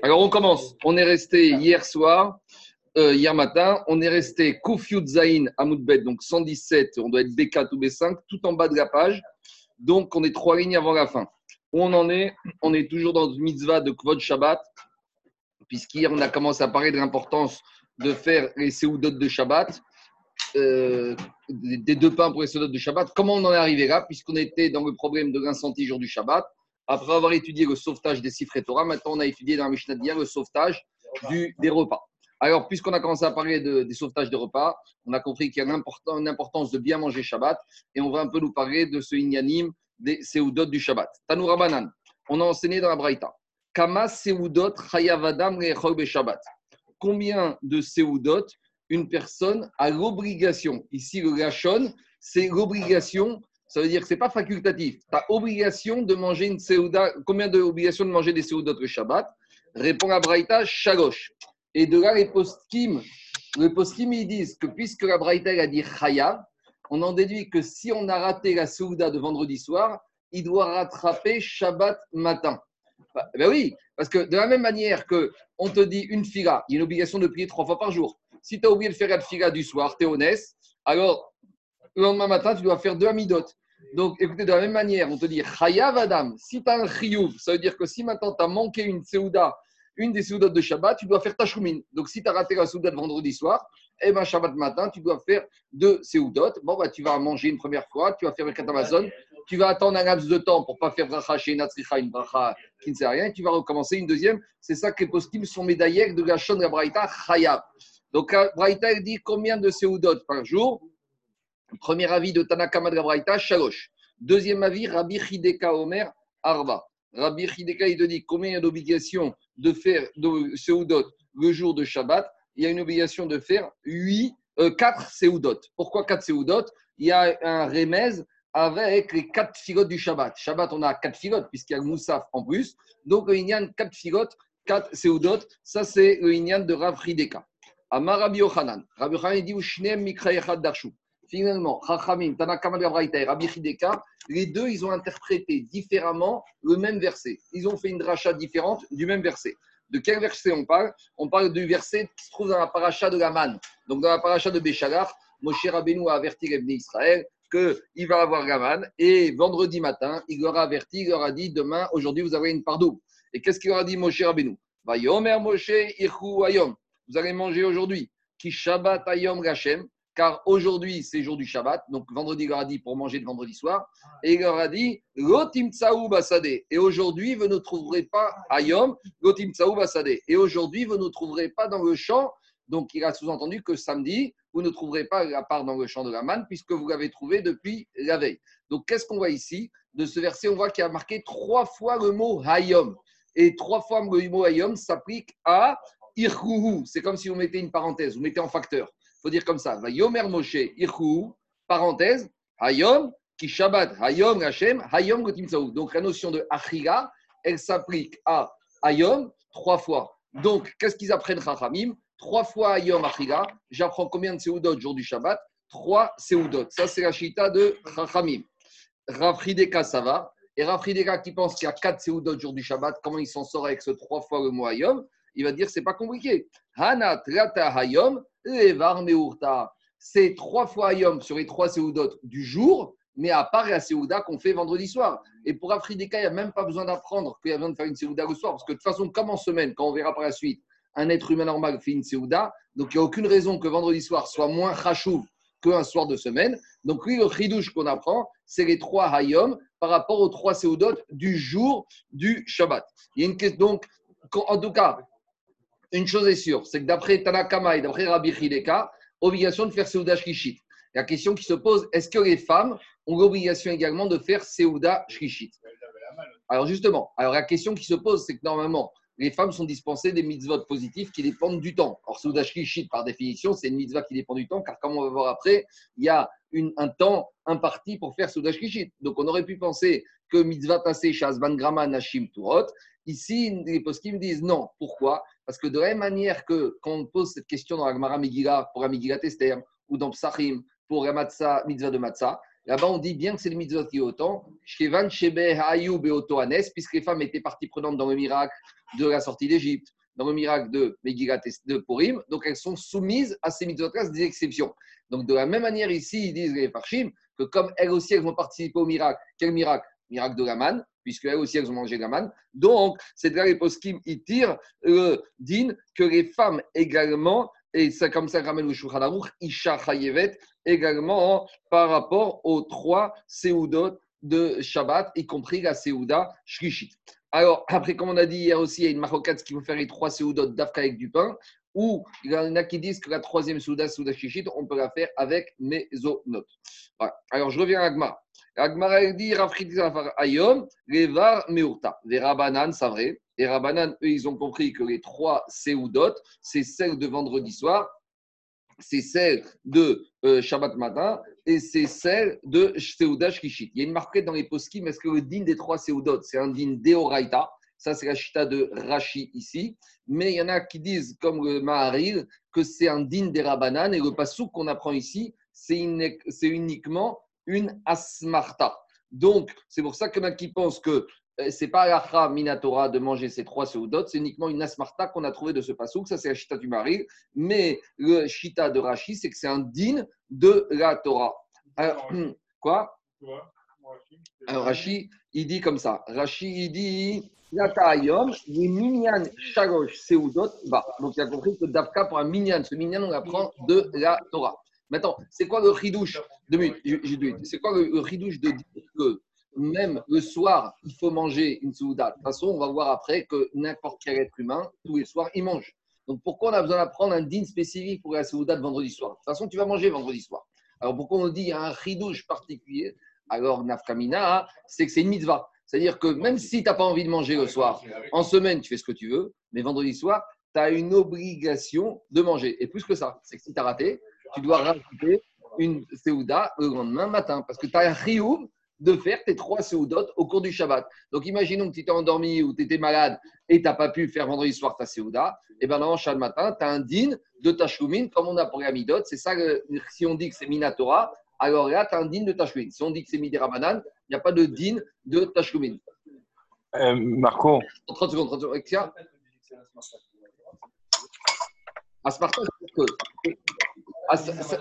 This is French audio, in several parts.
Alors on commence. On est resté hier soir, euh, hier matin, on est resté Koufyut Zain Amoudbet, donc 117, on doit être B4 ou B5, tout en bas de la page. Donc on est trois lignes avant la fin. Où on en est? On est toujours dans une mitzvah de Kvod Shabbat, puisqu'hier on a commencé à parler de l'importance de faire les Seoudot de Shabbat. Euh, des deux pains pour les Seoudot de Shabbat. Comment on en est arrivé là Puisqu'on était dans le problème de l'incendie jour du Shabbat? Après avoir étudié le sauvetage des cifres et Torah, maintenant on a étudié dans la Mishnah d'hier le sauvetage du, des repas. Alors, puisqu'on a commencé à parler de, des sauvetages des repas, on a compris qu'il y a une, importance de bien manger Shabbat et on va un peu nous parler de ce inyanim des seudot du Shabbat. Tanoura Banan, on a enseigné dans la Braïta. Kama seudot. Combien de seudot une personne a l'obligation Ici, le gachon, c'est l'obligation ça veut dire que ce n'est pas facultatif. Tu as obligation de manger une séouda. Combien d'obligations de manger des séoudotes le Shabbat? Répond la Braïta, Shagosh. Et de là, les poskim, ils disent que puisque la Braïta a dit Chayav, on en déduit que si on a raté la séouda de vendredi soir, il doit rattraper Shabbat matin. Bah, ben oui, parce que de la même manière que on te dit une fila, il y a une obligation de prier trois fois par jour. Si tu as oublié de faire la fila du soir, tu es honnête, alors le lendemain matin, tu dois faire deux amidot. Donc, écoutez, de la même manière, on te dit Chayav Adam, si tu as un chiyuv, ça veut dire que si maintenant tu as manqué une Seouda, une des Seoudotes de Shabbat, tu dois faire ta choumine. Donc, si tu as raté la Seouda de vendredi soir, eh ben, Shabbat matin, tu dois faire deux Seoudotes. Bon, bah, tu vas manger une première fois, tu vas faire le katamazon, tu vas attendre un laps de temps pour pas faire bracha chez Natsricha, une bracha qui ne sert à rien, et tu vas recommencer une deuxième. C'est ça que les poskim sont médaillés de la Shon de la Braïta, Chayav. Donc, la Braïta, dit combien de Seoudotes par jour? Premier avis de Tanakama de Gabraïta, Shalosh. Deuxième avis, Rabbi Hideka Omer, Arba. Rabbi Hideka, il te dit combien il y a d'obligations de faire de Seudot le jour de Shabbat? Il y a une obligation de faire 8, 4 Seudot. Pourquoi 4 Seudot Il y a un remez avec les 4 filotes du Shabbat. Shabbat, on a 4 filotes puisqu'il y a le Moussaf en plus. Donc, il y a 4 filotes, 4 Seudot. Ça, c'est le Inyan de Rav Hideka. Amar Rabbi Yochanan. Rabbi Yochanan dit Ushnem Mikrayechad Darshu finalement, Chachamim, Tanakama et Rabbi Hideka, les deux, ils ont interprété différemment le même verset. Ils ont fait une dracha différente du même verset. De quel verset on parle? On parle du verset qui se trouve dans la paracha de Gaman. Donc, dans la paracha de Béchalar, Moshe Rabbeinu a averti les Israël qu'il va avoir Gaman. Et vendredi matin, il leur a averti, il leur a dit demain, aujourd'hui, vous avez une part double. Et qu'est-ce qu'il leur a dit Moshe Rabbeinu? Vayomer Moshe Ayom. Vous allez manger aujourd'hui. Ki Shabbat Ayom Gachem car aujourd'hui c'est jour du Shabbat, donc vendredi il leur a dit pour manger le vendredi soir, et il leur a dit Lotim Basade. Et aujourd'hui vous ne trouverez pas Ayom, Lotim Basade. Et aujourd'hui vous ne trouverez pas dans le champ, donc il a sous-entendu que samedi vous ne trouverez pas la part dans le champ de la manne puisque vous l'avez trouvé depuis la veille. Donc qu'est-ce qu'on voit ici? De ce verset, on voit qu'il y a marqué trois fois le mot Hayom. Et trois fois le mot Hayom s'applique à Irkuhu. C'est comme si vous mettez une parenthèse, vous mettez en facteur faut dire comme ça. Va Moshe, Irkou, parenthèse, Hayom, qui Shabbat, Hayom Hashem, Hayom Gotim Donc la notion de Achila, elle s'applique à Hayom trois fois. Donc, qu'est-ce qu'ils apprennent Chachamim? Trois fois Hayom Achila. J'apprends combien de Seudot jour du Shabbat? Trois Seudot. Ça, c'est la chita de Chachamim. Rafrideka, ça va. Et Rafrideka qui pense qu'il y a quatre Seudot jour du Shabbat, comment il s'en sort avec ce trois fois le mot Hayom? Il va dire c'est pas compliqué. Hana Trata Hayom, Levar Meurta. C'est trois fois Ayom sur les trois Seudot du jour, mais à part la Seouda qu'on fait vendredi soir. Et pour Afrideka, il n'y a même pas besoin d'apprendre qu'il y a besoin de faire une Seouda le soir, parce que de toute façon, comme en semaine, quand on verra par la suite, un être humain normal fait une Seouda, donc il n'y a aucune raison que vendredi soir soit moins chachou qu'un soir de semaine. Donc oui, le chidouche qu'on apprend, c'est les trois Hayom par rapport aux trois Seudot du jour du Shabbat. Il y a une question, donc, en tout cas, une chose est sûre, c'est que d'après Tanakama et d'après Rabbi Hideka, obligation de faire Seuda Shrishit. La question qui se pose, est-ce que les femmes ont l'obligation également de faire Seuda Shrishit Alors justement, alors la question qui se pose, c'est que normalement, les femmes sont dispensées des mitzvot positifs qui dépendent du temps. Or, Seuda Shrishit, par définition, c'est une mitzvah qui dépend du temps, car comme on va voir après, il y a un temps imparti pour faire Seuda Shrishit. Donc, on aurait pu penser que mitzvah tassé Shazban Grama Nashim Turot. Ici, les poskim disent non. Pourquoi? Parce que de la même manière que quand on pose cette question dans la Gemara Megillah pour la Megillah Tester ou dans Psachim pour la mitzvah de Matzah, Là-bas, on dit bien que c'est le mitzvot qui est autant. Shevan Shebe Beotoanes, puisque les femmes étaient parties prenantes dans le miracle de la sortie d'Égypte, dans le miracle de Megillat de Purim, donc elles sont soumises à ces mitzvot-là, des exceptions. Donc de la même manière ici, ils disent les Parchim que comme elles aussi, elles vont participer au miracle. Quel miracle? Miracle de la manne, puisque elles aussi, elles ont mangé de la manne. Donc, c'est là les poskim, ils tirent le din que les femmes également, et c'est comme ça ramène le Shulchan Isha Chayevet, également par rapport aux trois Seudot de Shabbat, y compris la Seuda Shrishit. Alors, après, comme on a dit hier aussi, il y a une marocate qui vont faire les trois Seudot d'Afka avec du pain, ou il y en a qui disent que la troisième Souda, Souda Shishit, on peut la faire avec Mezonot. Voilà. Alors, je reviens à Agma. Agma, elle dit Ayom, Levar Meurta. Les Rabanan, c'est vrai. Les Rabanan, eux, ils ont compris que les trois Seudot, c'est celle de vendredi soir, c'est celle de euh, Shabbat matin et c'est celle de Seuda Shishit. Il y a une marquette dans les poskim, est-ce que le din des trois Seudot, c'est un din Deoraita ça, c'est la chita de Rashi ici. Mais il y en a qui disent, comme le Maharil, que c'est un din des Rabanan. Et le pasouk qu'on apprend ici, c'est uniquement une asmarta. Donc, c'est pour ça a qui pensent que euh, c'est pas l'achra minatora de manger ces trois seudot, c'est uniquement une asmarta qu'on a trouvé de ce pasouk. Ça, c'est la chita du Maharil. Mais le chita de Rashi, c'est que c'est un din de la Torah. Alors, quoi? Alors, Rashi, il dit comme ça. Rashi, il dit donc, il a compris que Davka pour un minyan, ce minyan, on apprend de la Torah. Maintenant, c'est quoi le ridouche de C'est quoi le, ridouche de dire que même le soir, il faut manger une souda De toute façon, on va voir après que n'importe quel être humain, tous les soirs, il mange. Donc, pourquoi on a besoin d'apprendre un din spécifique pour la souda de vendredi soir? De toute façon, tu vas manger vendredi soir. Alors, pourquoi on dit qu'il y a un ridouche particulier? Alors, nafkamina, c'est que c'est une mitzvah. C'est-à-dire que même si tu n'as pas envie de manger le soir, en semaine, tu fais ce que tu veux, mais vendredi soir, tu as une obligation de manger. Et plus que ça, c'est que si tu as raté, tu dois rajouter une Seouda le lendemain matin. Parce que tu as un rioum de faire tes trois Seoudot au cours du Shabbat. Donc imaginons que tu t'es endormi ou tu étais malade et tu n'as pas pu faire vendredi soir ta Seouda. Et bien dans le matin, tu as un din de Tashlumin, comme on a pour la Midot. C'est ça, si on dit que c'est Minatora, alors là, tu as un din de Tashlumin. Si on dit que c'est Midera Banane, il n'y a pas de din de Tashlumin. Euh, Marco 30 secondes, 30 secondes. Asparta,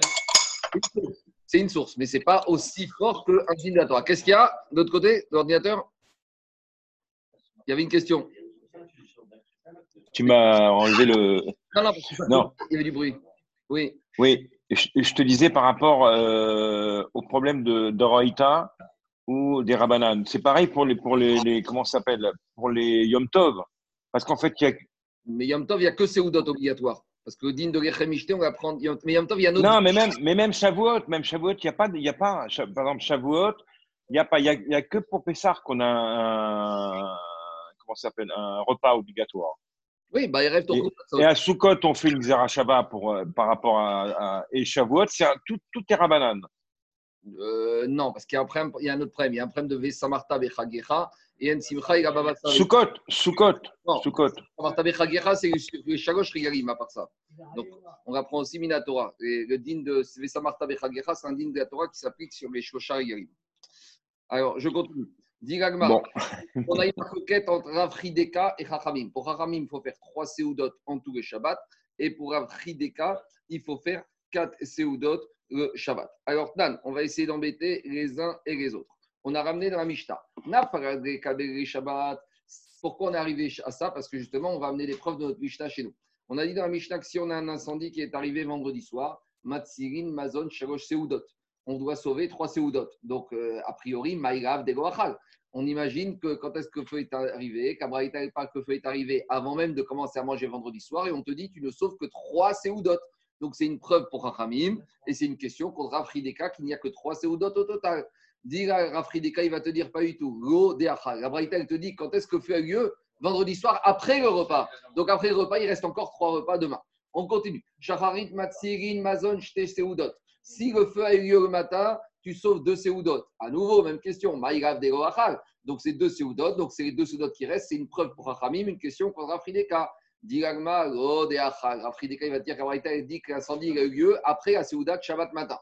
c'est une source, mais ce n'est pas aussi fort qu'un din de la Torah. Qu'est-ce qu'il y a de l'autre côté de l'ordinateur? Il y avait une question. Tu m'as enlevé le. Non, non, parce que non. il y avait du bruit. Oui. Oui, je, te disais par rapport euh, au problème de d'Oroïta ou des Rabanan. C'est pareil pour les, pour les, comment ça s'appelle Pour les Yom Tov. Parce qu'en fait, il y a. Mais Yom Tov, il n'y a que Seudot obligatoire. Parce que le din de Gechemishté, on va prendre. Mais Yom Tov, il y a autre. Non, mais même, mais même Shavuot, même Shavuot, il n'y a pas. Il y a pas par exemple, Shavuot, il n'y a pas. Il y a, que pour Pessar qu'on a un. Comment ça s'appelle Un repas obligatoire. Oui, bah, il rêve ton et, et à Soukot, on fait une Shava pour, euh, par rapport à, à et Shavuot, c'est tout, tout est Rabanan. Euh, non, parce qu'il y, a un problème, il y a un autre problème. Il y a un problème de Vesamarta Bechagecha et un Simcha et Gabavasa. Soukot, Soukot, Soukot. C'est le Shalosh Rigalim à part ça. Donc, on apprend aussi Minatora. Et le din de Vesamarta Bechagecha, c'est un din de la Torah qui s'applique sur les Shosha Rigalim. Alors, je continue. Bon. on a une requête entre Rafrideka et Chachamim. Pour Chachamim, il faut faire trois Seudot en tout le Shabbat. Et pour Rafrideka, il faut faire quatre Seudot le Shabbat. Alors, Nan, on va essayer d'embêter les uns et les autres. On a ramené dans la Mishnah. Pourquoi on est arrivé à ça? Parce que justement, on va amener les preuves de notre Mishnah chez nous. On a dit dans la Mishnah que si on a un incendie qui est arrivé vendredi soir, Matsirin, Mazon, Seudot on doit sauver trois séoudotes. Donc, euh, a priori, Maïrav Degoachal. On imagine que quand est-ce que le feu est arrivé, qu'Abraïta pas que le feu est arrivé avant même de commencer à manger vendredi soir, et on te dit tu ne sauves que trois séoudotes. Donc, c'est une preuve pour Rachamim, et c'est une question contre Rafrideka qu'il n'y a que trois séoudotes au total. Dis Rafrideka, il va te dire pas du tout. Lo Deachal. Abraïta, elle te dit quand est-ce que le feu a lieu Vendredi soir, après le repas. Donc, après le repas, il reste encore trois repas demain. On continue. Shacharit, Matsirin, Mazon, Seudot. Si le feu a eu lieu le matin, tu sauves deux séoudotes. À nouveau, même question. Maïgav de Donc, c'est deux séoudotes. Donc, c'est les deux séoudotes qui restent. C'est une preuve pour Rachamim, une question contre Rafrideka. Diragma, oh, de Rafrideka, il va dire qu'Abraïta dit que l'incendie a eu lieu après la séouda de Shabbat matin.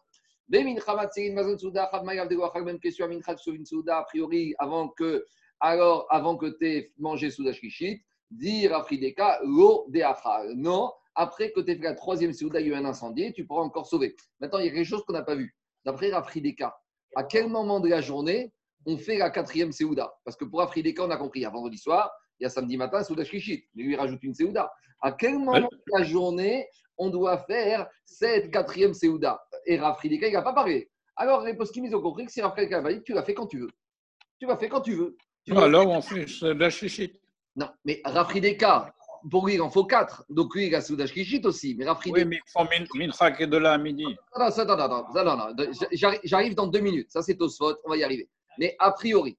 Souda, a priori, avant que, alors, avant que tu aies mangé Souda Shkishit, dire à Frideka, l'eau de Non, après que tu aies fait la troisième Souda, il y a eu un incendie, tu pourras encore sauver. Maintenant, il y a quelque chose qu'on n'a pas vu. D'après Rafrideka, à quel moment de la journée on fait la quatrième Séouda Parce que pour Rafrideka, on a compris, à vendredi soir, il y a samedi matin, Souda Shkishit. Mais lui, il rajoute une Séouda. À quel moment de la journée on doit faire cette quatrième Séouda? Et Rafrideka, il n'a pas parlé. Alors, les poskim, ils ont compris que si Rafrideka va dire, tu l'as fait quand tu veux. Tu l'as fait quand tu veux. alors, on fait Souda Shkishit. Non, mais Rafrideka, pour lui, il en faut quatre. Donc lui, il a Souda Shkishit aussi. Mais Rafrideka. Oui, mais il faut Mincha qui est de là à midi. Non, non, non, non, non, non. J'arrive dans deux minutes. Ça, c'est Tosfot. On va y arriver. Mais a priori,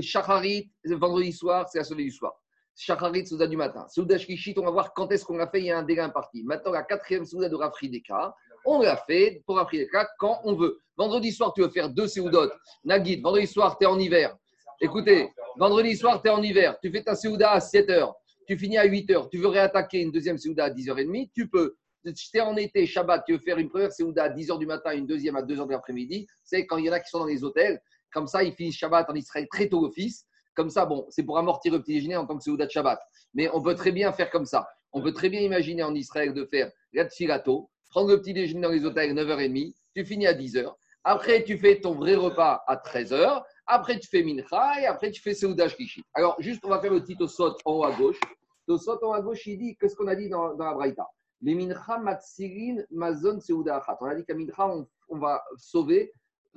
Shacharit, vendredi soir, c'est la soirée du soir. Shacharit, Souda du matin. Souda Shkishit, on va voir quand est-ce qu'on l'a fait. Il y a un délai imparti. Maintenant, la quatrième Souda de Rafrideka, on l'a fait pour Rafrideka quand on veut. Vendredi soir, tu veux faire deux Séoudot. Nagid, vendredi soir, tu es en hiver. Écoutez, vendredi soir, tu es en hiver. Tu fais ta Séouda à 7 h. Tu finis à 8 h. Tu veux réattaquer une deuxième Séouda à 10h30. Tu peux. Si tu es en été, Shabbat, tu veux faire une première Séouda à 10h du matin, une deuxième à 2h de l'après-midi. C'est quand il y en a qui sont dans les hôtels. Comme ça, ils finissent Shabbat en Israël très tôt office. Comme ça, bon, c'est pour amortir le petit déjeuner en tant que Séouda de Shabbat. Mais on peut très bien faire comme ça. On peut très bien imaginer en Israël de faire la prendre le petit déjeuner dans les hôtels à 9h30, tu finis à 10h. Après, tu fais ton vrai repas à 13h. Après, tu fais Mincha et après, tu fais Seouda Shkishit. Alors, juste, on va faire le petit Tosot en haut à gauche. Tosot en haut à gauche, il dit qu'est-ce qu'on a dit dans, la Braïta? Les Mincha Matsirin Mazon Seouda Achat. On a dit qu'à Mincha, on, va sauver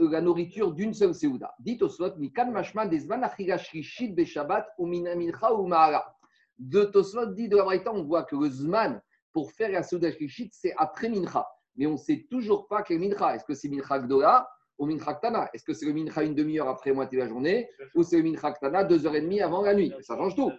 la nourriture d'une seule Seouda. Dit Tosot, Mikan Mashma Desman Achiga Shkishit Beshabbat ou Mincha ou Mahara. De Tosot dit de la Braïta, on voit que le Zman pour faire la Seouda Shkishit, c'est après Mincha. Mais on ne sait toujours pas quel Mincha. Est-ce que c'est Mincha Gdola au Mincha Est-ce que c'est le Mincha une demi-heure après moitié de la journée ou c'est le Mincha Ktana deux heures et demie avant la nuit? Ça change tout.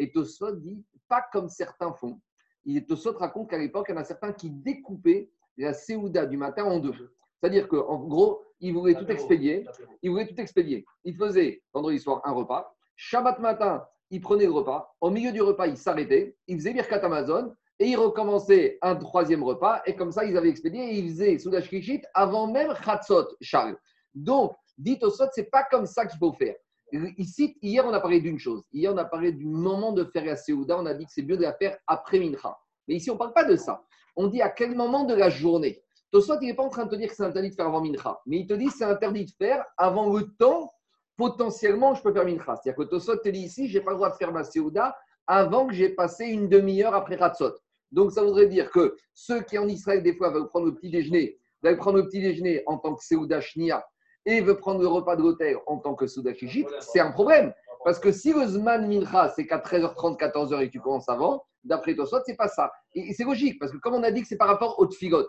Et Tosot dit pas comme certains font. Il Tosot raconte qu'à l'époque, il y en a certains qui découpaient la Seouda du matin en deux. C'est-à-dire qu'en gros, ils voulaient tout expédier. Ils voulaient tout expédier. Ils faisaient vendredi soir un repas. Shabbat matin, ils prenaient le repas. Au milieu du repas, ils s'arrêtaient. Ils faisaient Birkat Amazon et ils recommençaient un troisième repas, et comme ça, ils avaient expédié, et ils faisaient Soudash Kishit avant même Khatsot, Charles. Donc, dit au sot, c'est pas comme ça qu'il faut faire. Ici, hier, on a parlé d'une chose. Hier, on a parlé du moment de faire la Seouda. On a dit que c'est mieux de la faire après Mincha. Mais ici, on ne parle pas de ça. On dit à quel moment de la journée. Tosot, il n'est pas en train de te dire que c'est interdit de faire avant Mincha. Mais il te dit que c'est interdit de faire avant le temps, potentiellement, je peux faire Mincha. C'est-à-dire que Tosot te dit ici, je n'ai pas le droit de faire ma Seouda avant que j'ai passé une demi-heure après Khatsot. Donc, ça voudrait dire que ceux qui en Israël, des fois, veulent prendre le petit déjeuner, veulent prendre le petit déjeuner en tant que Seouda Shnia et veulent prendre le repas de l'hôtel en tant que Shishit, c'est un problème. Parce que si le Zman Mincha, c'est qu'à 13h30, 14h et que tu commences avant, d'après toi, soit c'est pas ça. Et c'est logique, parce que comme on a dit que c'est par rapport aux tfigot.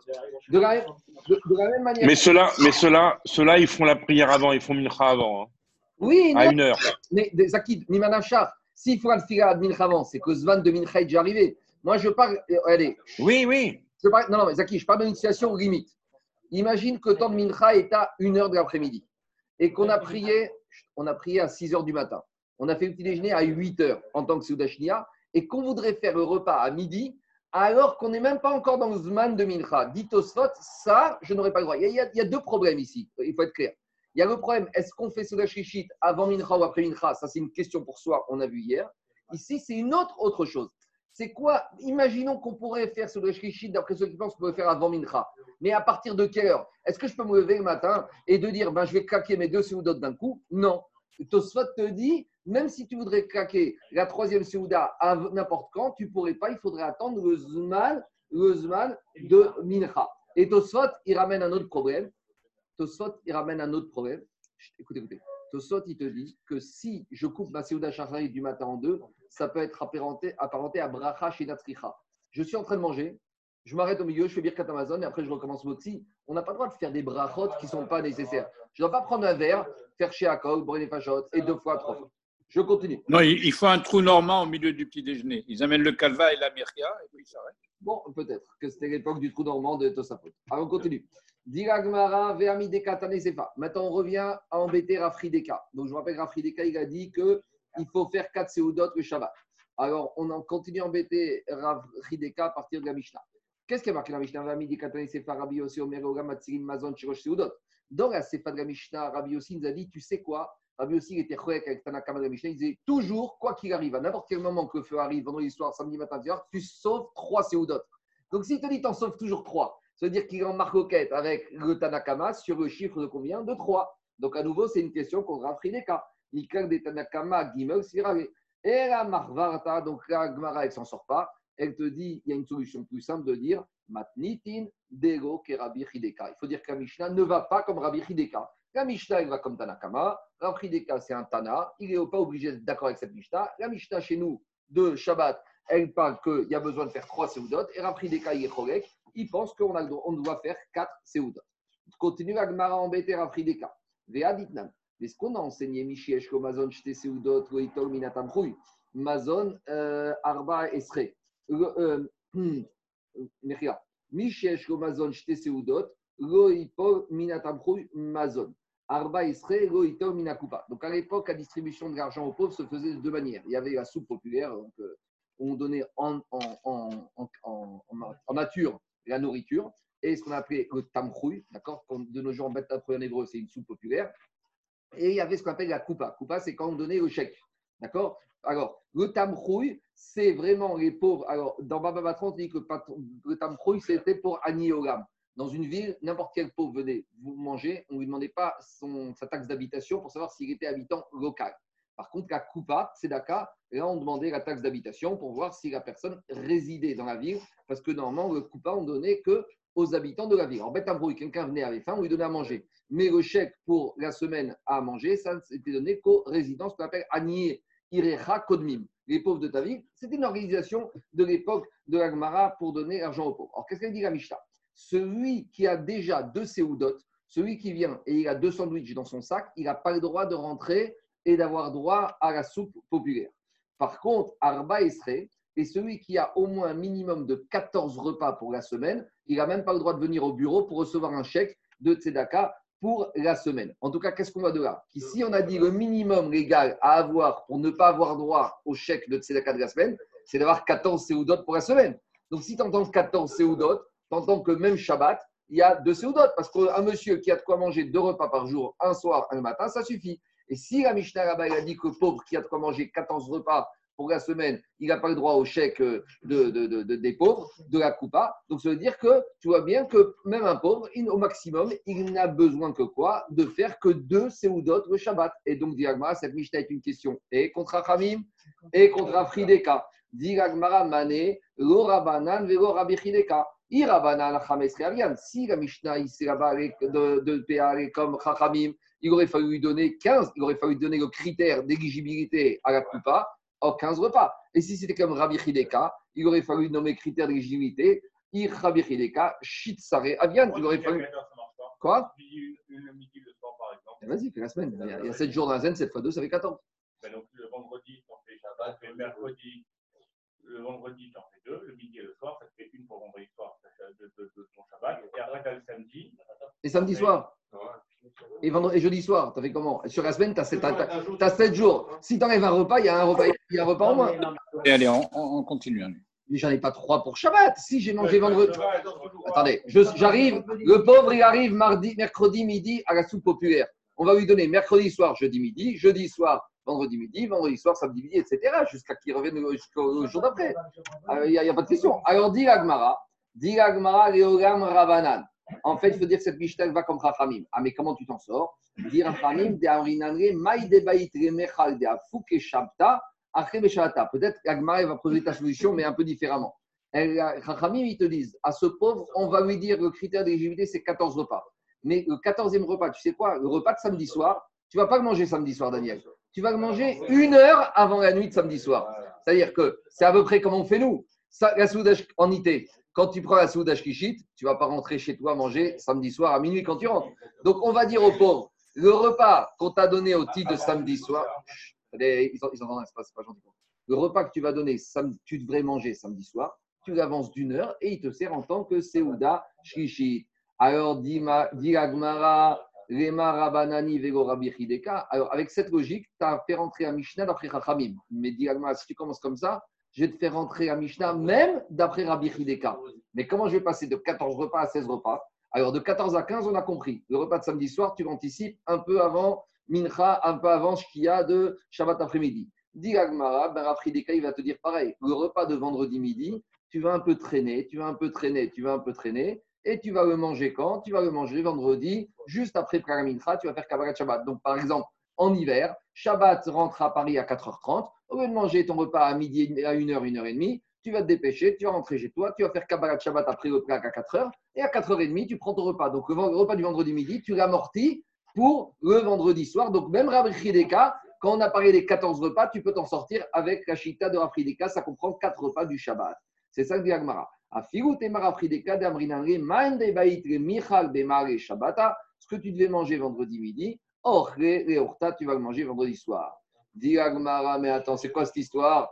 De la, de, la même manière. Mais ceux-là, mais ceux-là, ceux ils font la prière avant, ils font Mincha avant. Hein. Oui, à une heure. Mais Zakid, Mimanachar, s'il faut le Mincha avant, c'est que Zman de Mincha est déjà arrivé. Moi, je parle. Euh, allez. Oui, oui. non, non, mais Zaki, je parle d'une situation limite. Imagine que le temps de Mincha est à 1h de l'après-midi et qu'on a prié, on a prié à 6 h du matin. On a fait le petit déjeuner à 8 h en tant que Soudachnia et qu'on voudrait faire le repas à midi alors qu'on n'est même pas encore dans le Zman de Mincha. Dit Osfot, ça, je n'aurais pas le droit. Il y, a, deux problèmes ici, il faut être clair. Il y a le problème, est-ce qu'on fait Soudachishit avant Mincha ou après Mincha? Ça, c'est une question pour soi, on a vu hier. Ici, c'est une autre, autre chose. C'est quoi Imaginons qu'on pourrait faire ce Rishkishit, d'après ceux qui pensent qu'on peut faire avant Mincha. Mais à partir de quelle heure? Est-ce que je peux me lever le matin et de dire ben, je vais claquer mes deux Seoudot d'un coup? Non. Tosfot te dit même si tu voudrais claquer la troisième Seouda à n'importe quand, tu pourrais pas, il faudrait attendre le Zman, le de Mincha. Et Tosfot, il ramène un autre problème. Tosfot, il ramène un autre problème. Écoutez, écoutez. Tosot, il te dit que si je coupe ma Seouda Shachari du matin en deux, ça peut être apparenté, apparenté à Bracha chez Natricha. Je suis en train de manger, je m'arrête au milieu, je fais Birkat Amazon et après je recommence Motsi. On n'a pas le droit de faire des brachot qui ne sont pas nécessaires. Je ne dois pas prendre un verre, faire chez Akol, brûler les fachotes et deux fois, trois fois. Je continue. Non, il faut un trou normand au milieu du petit déjeuner. Ils amènent le calva et la mirka et puis ils s'arrêtent. Bon, peut-être que c'était l'époque du trou normand de Tosafot. Alors on continue. Maintenant, on revient à embêter Rafrideka. Donc, je vous rappelle, Rafrideka, il a dit qu'il faut faire 4 Seudot le Shabbat. Alors, on continue à embêter Rafrideka à partir de la Mishnah. Qu'est-ce qui a marqué la Mishnah? Dans la Sefa de la Mishnah, Rabbi Yossi nous a dit Tu sais quoi? Rabbi Yossi il était chouette avec Tanakama de la Mishnah. Il disait Toujours, quoi qu'il arrive, à n'importe quel moment que le feu arrive, vendredi soir, samedi matin, tu sauves trois Seudot. Donc s'il te dit T'en sauves toujours trois, ça veut dire qu'il est en marcoquette avec le Tanakama sur le chiffre de combien? De trois. Donc à nouveau, c'est une question qu'on va Frideka. Mikal de Tanakama Gimel. Et la Marvarta, donc la Gmara, elle s'en sort pas. Elle te dit, il y a une solution plus simple de dire Matnitin Dego ke Rabbi Hideka. Il faut dire que la Mishnah ne va pas comme Rabbi Hideka. La Mishnah, elle va comme Tanakama. Rabbi Hideka, c'est un Tana. Il n'est pas obligé d'être d'accord avec cette Mishnah. La Mishnah, chez nous, de Shabbat, elle parle qu'il y a besoin de faire trois Seudot. Et Rabbi Hideka, il est Chorek. Il pense qu'on doit faire quatre Seudot. Continue la Gemara embêter Rabbi Hideka. Ve'aditnan. Est-ce qu'on a enseigné Mishiesh Mazon Shte Seudot, Loitol Minatam Mazon euh, Arba Esre. Euh, euh, Mechia. Mishiesh Mazon Shte Seudot, Loitol Minatam Mazon. Arba Esre, Loitol Minakupa. Donc à l'époque, la distribution de l'argent aux pauvres se faisait de deux manières. Il y avait la soupe populaire, donc, on donnait en, nature la nourriture, et ce qu'on appelait le tamchouy, d'accord De nos jours, en bête en hébreu, c'est une soupe populaire. Et il y avait ce qu'on appelle la coupa. Coupa, c'est quand on donnait le chèque. D'accord? Alors, le tamrouille, c'est vraiment les pauvres. Alors, dans Baba Batran, on dit que le tamrouille, c'était pour Agniogam. Dans une ville, n'importe quel pauvre venait vous manger, on ne lui demandait pas sa taxe d'habitation pour savoir s'il était habitant local. Par contre, la coupa, c'est Dakar, là, on demandait la taxe d'habitation pour voir si la personne résidait dans la ville, parce que normalement, le coupa, on donnait que aux habitants de la ville. En bête brouille, quelqu'un venait avec faim, on lui donnait à manger. Mais le chèque pour la semaine à manger, ça s'était donné qu'aux résidents, ce qu'on appelle Anié Irecha Kodmim. Les pauvres de ta ville, c'était une organisation de l'époque de l'Agmara pour donner l'argent aux pauvres. Alors, qu'est-ce qu'elle dit la Mishnah? Celui qui a déjà deux séoudotes, celui qui vient et il a deux sandwichs dans son sac, il n'a pas le droit de rentrer et d'avoir droit à la soupe populaire. Par contre, Arba Esre, et celui qui a au moins un minimum de 14 repas pour la semaine, il n'a même pas le droit de venir au bureau pour recevoir un chèque de Tzedaka pour la semaine. En tout cas, qu'est-ce qu'on va de là? Ici, on a dit le minimum légal à avoir pour ne pas avoir droit au chèque de Tzedaka de la semaine, c'est d'avoir 14 séoudotes pour la semaine. Donc, si tu entends 14 séoudotes, tu entends que même Shabbat, il y a deux séoudotes. Parce qu'un monsieur qui a de quoi manger deux repas par jour, un soir, un matin, ça suffit. Et si la Mishnah là a dit que pauvre qui a de quoi manger 14 repas pour la semaine, il n'a pas le droit au chèque de, de, des pauvres, de la coupa. Donc, ça veut dire que tu vois bien que même un pauvre, au maximum, il n'a besoin que quoi? De faire que deux séoudotes le Shabbat. Et donc, Diagmara, cette Mishnah est une question. Et contre Achamim et contre Afrideka. Diagmara Mane, lo Rabanan, velo Rabichideka. Si la Mishnah ici là-bas de, de comme Chachamim, il aurait fallu lui donner 15, il aurait fallu lui donner le critère d'éligibilité à la coupa oh, 15 repas. Et si c'était comme Rabbi Hideka, il aurait fallu nommer critère d'éligibilité, Ir Rabbi Hideka, Shitsare Avian. Il aurait fallu. Quoi? Vas-y, fais la semaine. Il y a 7 jours dans la zen, 7 fois 2, ça fait 14. Ben donc le vendredi, tu en fais Shabbat, le mercredi, le vendredi, tu en fais 2, le midi et le soir, ça te fait une pour vendredi soir de, ton Shabbat. Et après, tu as le samedi. Et samedi soir? Et, vendredi, et jeudi soir, tu as fait comment? Sur la semaine, tu as, 7 jours. Si tu enlèves un repas, il y a un repas, il y a un repas au moins. Et allez, on, on continue. Allez. Mais j'en ai pas trois pour Shabbat. Si j'ai mangé vendredi. Attendez, j'arrive. Le pauvre, il arrive mardi, mercredi midi à la soupe populaire. On va lui donner mercredi soir, jeudi midi, jeudi soir, vendredi midi, vendredi soir, samedi midi, etc. Jusqu'à qu'il revienne jusqu'au jour d'après. Euh, il n'y a, pas de question. Alors, dit Agmara, dit Agmara, Léogam Ravanan. En fait, il faut dire que cette Mishnah va comme Rachamim. Ah, mais comment tu t'en sors? Dire Rachamim, de Amrinanre, Maï de Baït Remechal de Shabta, Peut-être qu'Agmara va poser ta solution, mais un peu différemment. Rachamim, ils te disent, à ce pauvre, on va lui dire le critère d'éligibilité, c'est 14 repas. Mais le 14e repas, tu sais quoi? Le repas de samedi soir, tu vas pas le manger samedi soir, Daniel. Tu vas le manger une heure avant la nuit de samedi soir. C'est-à-dire que c'est à peu près comme on fait nous. La soudage enité, quand tu prends la soude Ashkishit, tu ne vas pas rentrer chez toi manger samedi soir à minuit quand tu rentres. Donc, on va dire aux pauvres, le repas qu'on t'a donné au titre de samedi soir, ils entendent, c'est pas, gentil. Le repas que tu vas donner, tu devrais manger samedi soir, tu l'avances d'une heure et il te sert en tant que Seouda Shkishit. Alors, dit Agmara, Lema Rabanani Vego Rabbi Alors, avec cette logique, tu as fait rentrer à Mishnah d'après Mais dit Agmara, si tu commences comme ça, je vais te faire rentrer à Mishnah, même d'après Rabbi Hideka. Mais comment je vais passer de 14 repas à 16 repas? Alors, de 14 à 15, on a compris. Le repas de samedi soir, tu l'anticipes un peu avant Mincha, un peu avant Shkia de Shabbat après-midi. Dit Agmara, ben Rafrideka, il va te dire pareil. Le repas de vendredi midi, tu vas un peu traîner, tu vas un peu traîner, tu vas un peu traîner. Et tu vas le manger quand? Tu vas le manger vendredi, juste après Mincha, tu vas faire Kabbalah Shabbat. Donc, par exemple, en hiver, Shabbat rentre à Paris à 4h30. Au lieu de manger ton repas à midi, à 1h, 1h30, tu vas te dépêcher, tu vas rentrer chez toi, tu vas faire Kabbalah Shabbat après le plat à 4h, et à 4h30, tu prends ton repas. Donc le repas du vendredi midi, tu l'amortis pour le vendredi soir. Donc même Rabbi quand on a parlé des 14 repas, tu peux t'en sortir avec la chita de Rabbi ça comprend 4 repas du Shabbat. C'est ça que dit Agmara. Ce que tu devais manger vendredi midi, or, tu vas le manger vendredi soir. Agmara, mais attends, c'est quoi cette histoire?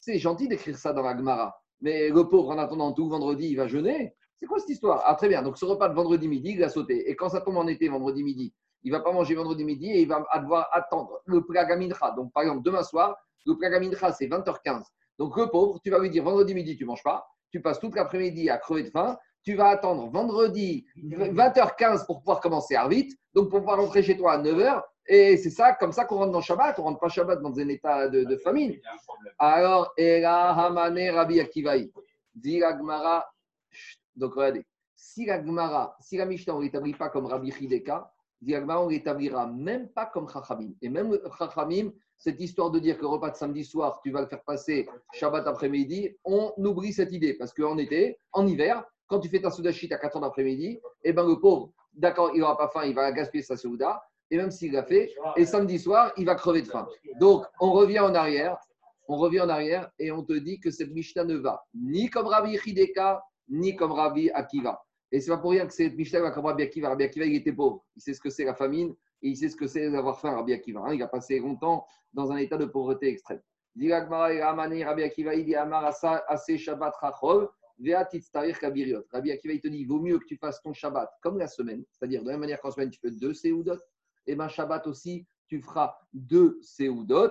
C'est gentil d'écrire ça dans la Gemara. Mais le pauvre, en attendant tout vendredi, il va jeûner. C'est quoi cette histoire? Ah, très bien. Donc, ce repas de vendredi midi, il a sauté. Et quand ça tombe en été, vendredi midi, il va pas manger vendredi midi et il va devoir attendre le Pragamincha. Donc, par exemple, demain soir, le Pragamincha, c'est 20h15. Donc, le pauvre, tu vas lui dire vendredi midi, tu manges pas. Tu passes toute l'après-midi à crever de faim. Tu vas attendre vendredi 20h15 pour pouvoir commencer à vite. Donc, pour pouvoir rentrer chez toi à 9h. Et c'est ça, comme ça qu'on rentre dans Shabbat. On ne rentre pas Shabbat dans un état de, famine. Alors, Ela Hamane Rabbi Akivaï. Dit Agmara. Donc, regardez. Si la Gemara, si la Mishnah, on ne l'établit pas comme Rabbi Hideka, dit Agmara, on ne l'établira même pas comme Chachamim. Et même Chachamim, cette histoire de dire que le repas de samedi soir, tu vas le faire passer Shabbat après-midi, on oublie cette idée. Parce qu'en été, en hiver, quand tu fais ta soudachite à 4 heures d'après-midi, eh ben, le pauvre, d'accord, il n'aura pas faim, il va gaspiller sa souda et même s'il l'a fait, et samedi soir, il va crever de faim. Donc, on revient en arrière, on revient en arrière et on te dit que cette Mishnah ne va ni comme Rabbi Hideka, ni comme Rabbi Akiva. Et c'est pas pour rien que cette Mishnah va comme Rabbi Akiva. Rabbi Akiva, il était pauvre. Il sait ce que c'est la famine et il sait ce que c'est d'avoir faim, Rabbi Akiva. Hein. Il a passé longtemps dans un état de pauvreté extrême. Rabbi Akiva, il dit Shabbat Rabbi Akiva, il te dit il vaut mieux que tu fasses ton Shabbat comme la semaine, c'est-à-dire de la même manière qu'en semaine, tu fais deux Seudot, et bien Shabbat aussi, tu feras deux Seudot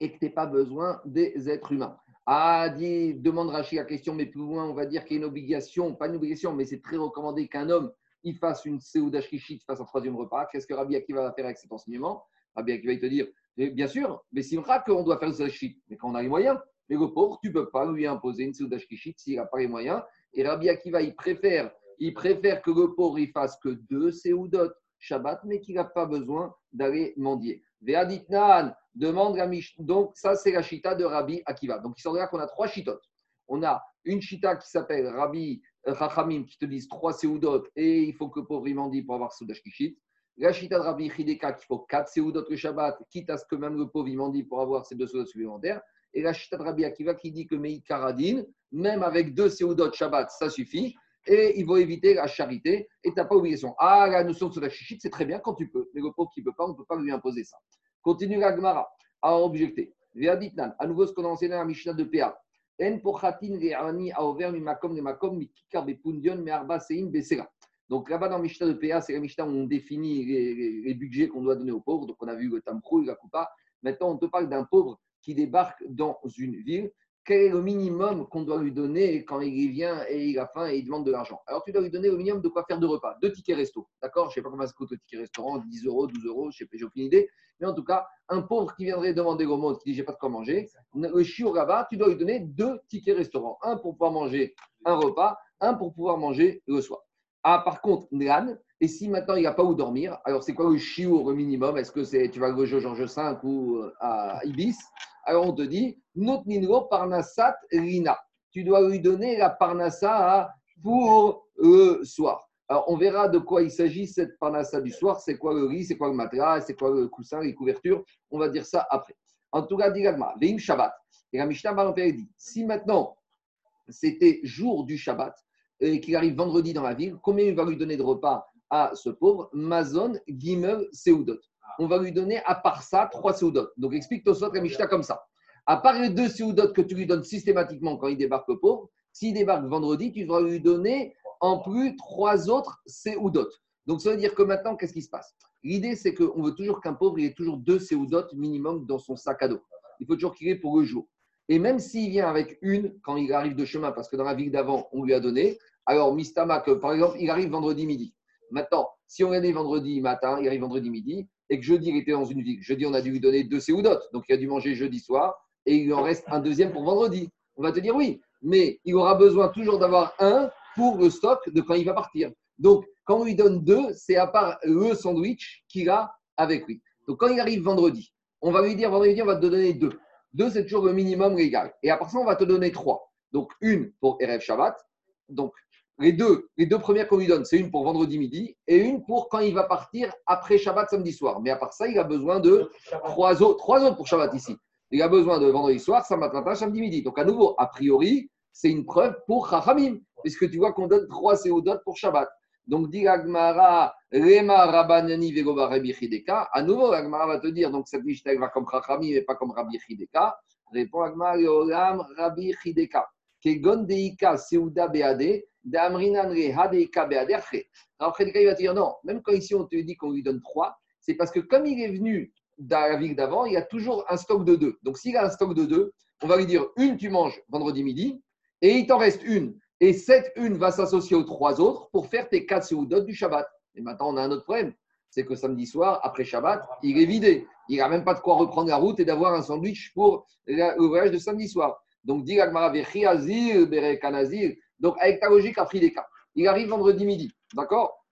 et que tu n'aies pas besoin des êtres humains. Ah, dit, demande Rachid la question, mais plus loin, on va dire qu'il y a une obligation, pas une obligation, mais c'est très recommandé qu'un homme il fasse une Seuda Shishit, fasse un troisième repas. Qu'est-ce que Rabbi Akiva va faire avec cet enseignement? Rabbi Akiva va te dire, bien sûr, mais c'est vrai qu'on doit faire une Seuda mais quand on a les moyens. Mais le pauvre, tu ne peux pas lui imposer une Seuda Shishit s'il n'a pas les moyens. Et Rabbi Akiva, il préfère, il préfère que le pauvre, il fasse que deux Seudot Shabbat, mais qu'il n'a pas besoin d'aller mendier. Ve'aditnan demande la Donc, ça, c'est la chita de Rabbi Akiva. Donc, il semblerait qu'on a trois chitotes. On a une chita qui s'appelle Rabbi Chachamim qui te disent trois seudot et il faut que le pauvre mendie pour avoir Soudash Kishit. La chita de Rabbi Hideka qu'il faut quatre seudot le Shabbat, quitte à ce que même le pauvre mendie pour avoir ces deux seudot supplémentaires. Et la chita de Rabbi Akiva qui dit que Meï Karadin, même avec deux seudot Shabbat, ça suffit et il faut éviter la charité et tu n'as pas obligation. Ah, la notion de la chichite, c'est très bien quand tu peux, mais le pauvre qui ne peut pas, on ne peut pas lui imposer ça. Continue la Gemara à objecter. À nouveau, ce qu'on a enseigné dans la Mishnah de PA. Donc là-bas dans Mishnah de PA, c'est la Mishnah où on définit les, budgets qu'on doit donner aux pauvres. Donc on a vu le tamprou, la coupa. Maintenant, on te parle d'un pauvre qui débarque dans une ville quel est le minimum qu'on doit lui donner quand il vient et il a faim et il demande de l'argent? Alors, tu dois lui donner au minimum de quoi faire de repas, deux tickets resto. D'accord? Je ne sais pas comment ça coûte le ticket restaurant, 10 euros, 12 euros, je j'ai aucune idée. Mais en tout cas, un pauvre qui viendrait demander au monde, qui dit j'ai pas de quoi manger, le chiot là tu dois lui donner deux tickets restaurant. Un pour pouvoir manger un repas, un pour pouvoir manger le soir. Ah, par contre, Nlan, et si maintenant il n'y a pas où dormir, alors c'est quoi le chiot au minimum? Est-ce que c'est tu vas le Georges V ou euh, à Ibis? Alors on te dit, Notninro Parnassat Rina. Tu dois lui donner la Parnassa pour le soir. Alors on verra de quoi il s'agit cette Parnassa du soir. C'est quoi le riz, c'est quoi le matelas, c'est quoi le coussin, les couvertures? On va dire ça après. En tout cas, dit Veim Shabbat. Et la Mishnah dit, si maintenant c'était jour du Shabbat et qu'il arrive vendredi dans la ville, combien il va lui donner de repas à ce pauvre Mazon Gimel Seudot on va lui donner à part ça trois seudot. Donc explique Tosot la Mishnah comme ça. À part les deux seudot que tu lui donnes systématiquement quand il débarque pauvre, s'il débarque vendredi, tu vas lui donner en plus trois autres seudot. Donc ça veut dire que maintenant, qu'est-ce qui se passe? L'idée, c'est qu'on veut toujours qu'un pauvre ait toujours deux seudot minimum dans son sac à dos. Il faut toujours qu'il ait pour le jour. Et même s'il vient avec une, quand il arrive de chemin, parce que dans la ville d'avant, on lui a donné, alors Mistama, que, par exemple, il arrive vendredi midi. Maintenant, si on est vendredi matin, il arrive vendredi midi, et que jeudi, il était dans une ville. Jeudi, on a dû lui donner deux séoudotes, donc il a dû manger jeudi soir, et il en reste un deuxième pour vendredi. On va te dire oui, mais il aura besoin toujours d'avoir un pour le stock de quand il va partir. Donc, quand on lui donne deux, c'est à part le sandwich qu'il a avec lui. Donc, quand il arrive vendredi, on va lui dire vendredi, on va te donner deux. Deux, c'est toujours le minimum légal. Et après ça, on va te donner trois. Donc, une pour Erev Shabbat. Donc, les deux, les deux premières qu'on lui donne, c'est une pour vendredi midi et une pour quand il va partir après Shabbat samedi soir. Mais à part ça, il a besoin de trois autres, trois autres pour Shabbat ici. Il a besoin de vendredi soir, samedi matin, samedi midi. Donc, à nouveau, a priori, c'est une preuve pour Chachamim, puisque tu vois qu'on donne trois séodotes pour Shabbat. Donc, dit Agmara, Rema Rabanani Vegoba Rabbi Chideka. À nouveau, Agmara va te dire, donc cette Mishnah va comme Chachamim et pas comme Rabbi Chideka. Répond Agmara, Rabbi Chideka. Kegon Deika Seuda Beade, Alors, Chideka, il va te dire, non, même quand ici on te dit qu'on lui donne trois, c'est parce que comme il est venu dans la ville d'avant, il y a toujours un stock de deux. Donc, s'il a un stock de deux, on va lui dire une, tu manges vendredi midi, et il t'en reste une. Et cette une va s'associer aux trois autres pour faire tes quatre séoudotes du Shabbat. Et maintenant, on a un autre problème. C'est que samedi soir, après Shabbat, il est vidé. Il n'a même pas de quoi reprendre la route et d'avoir un sandwich pour le voyage de samedi soir. Donc, dit Donc, avec ta logique, a pris des cas. Il arrive vendredi midi. D'accord?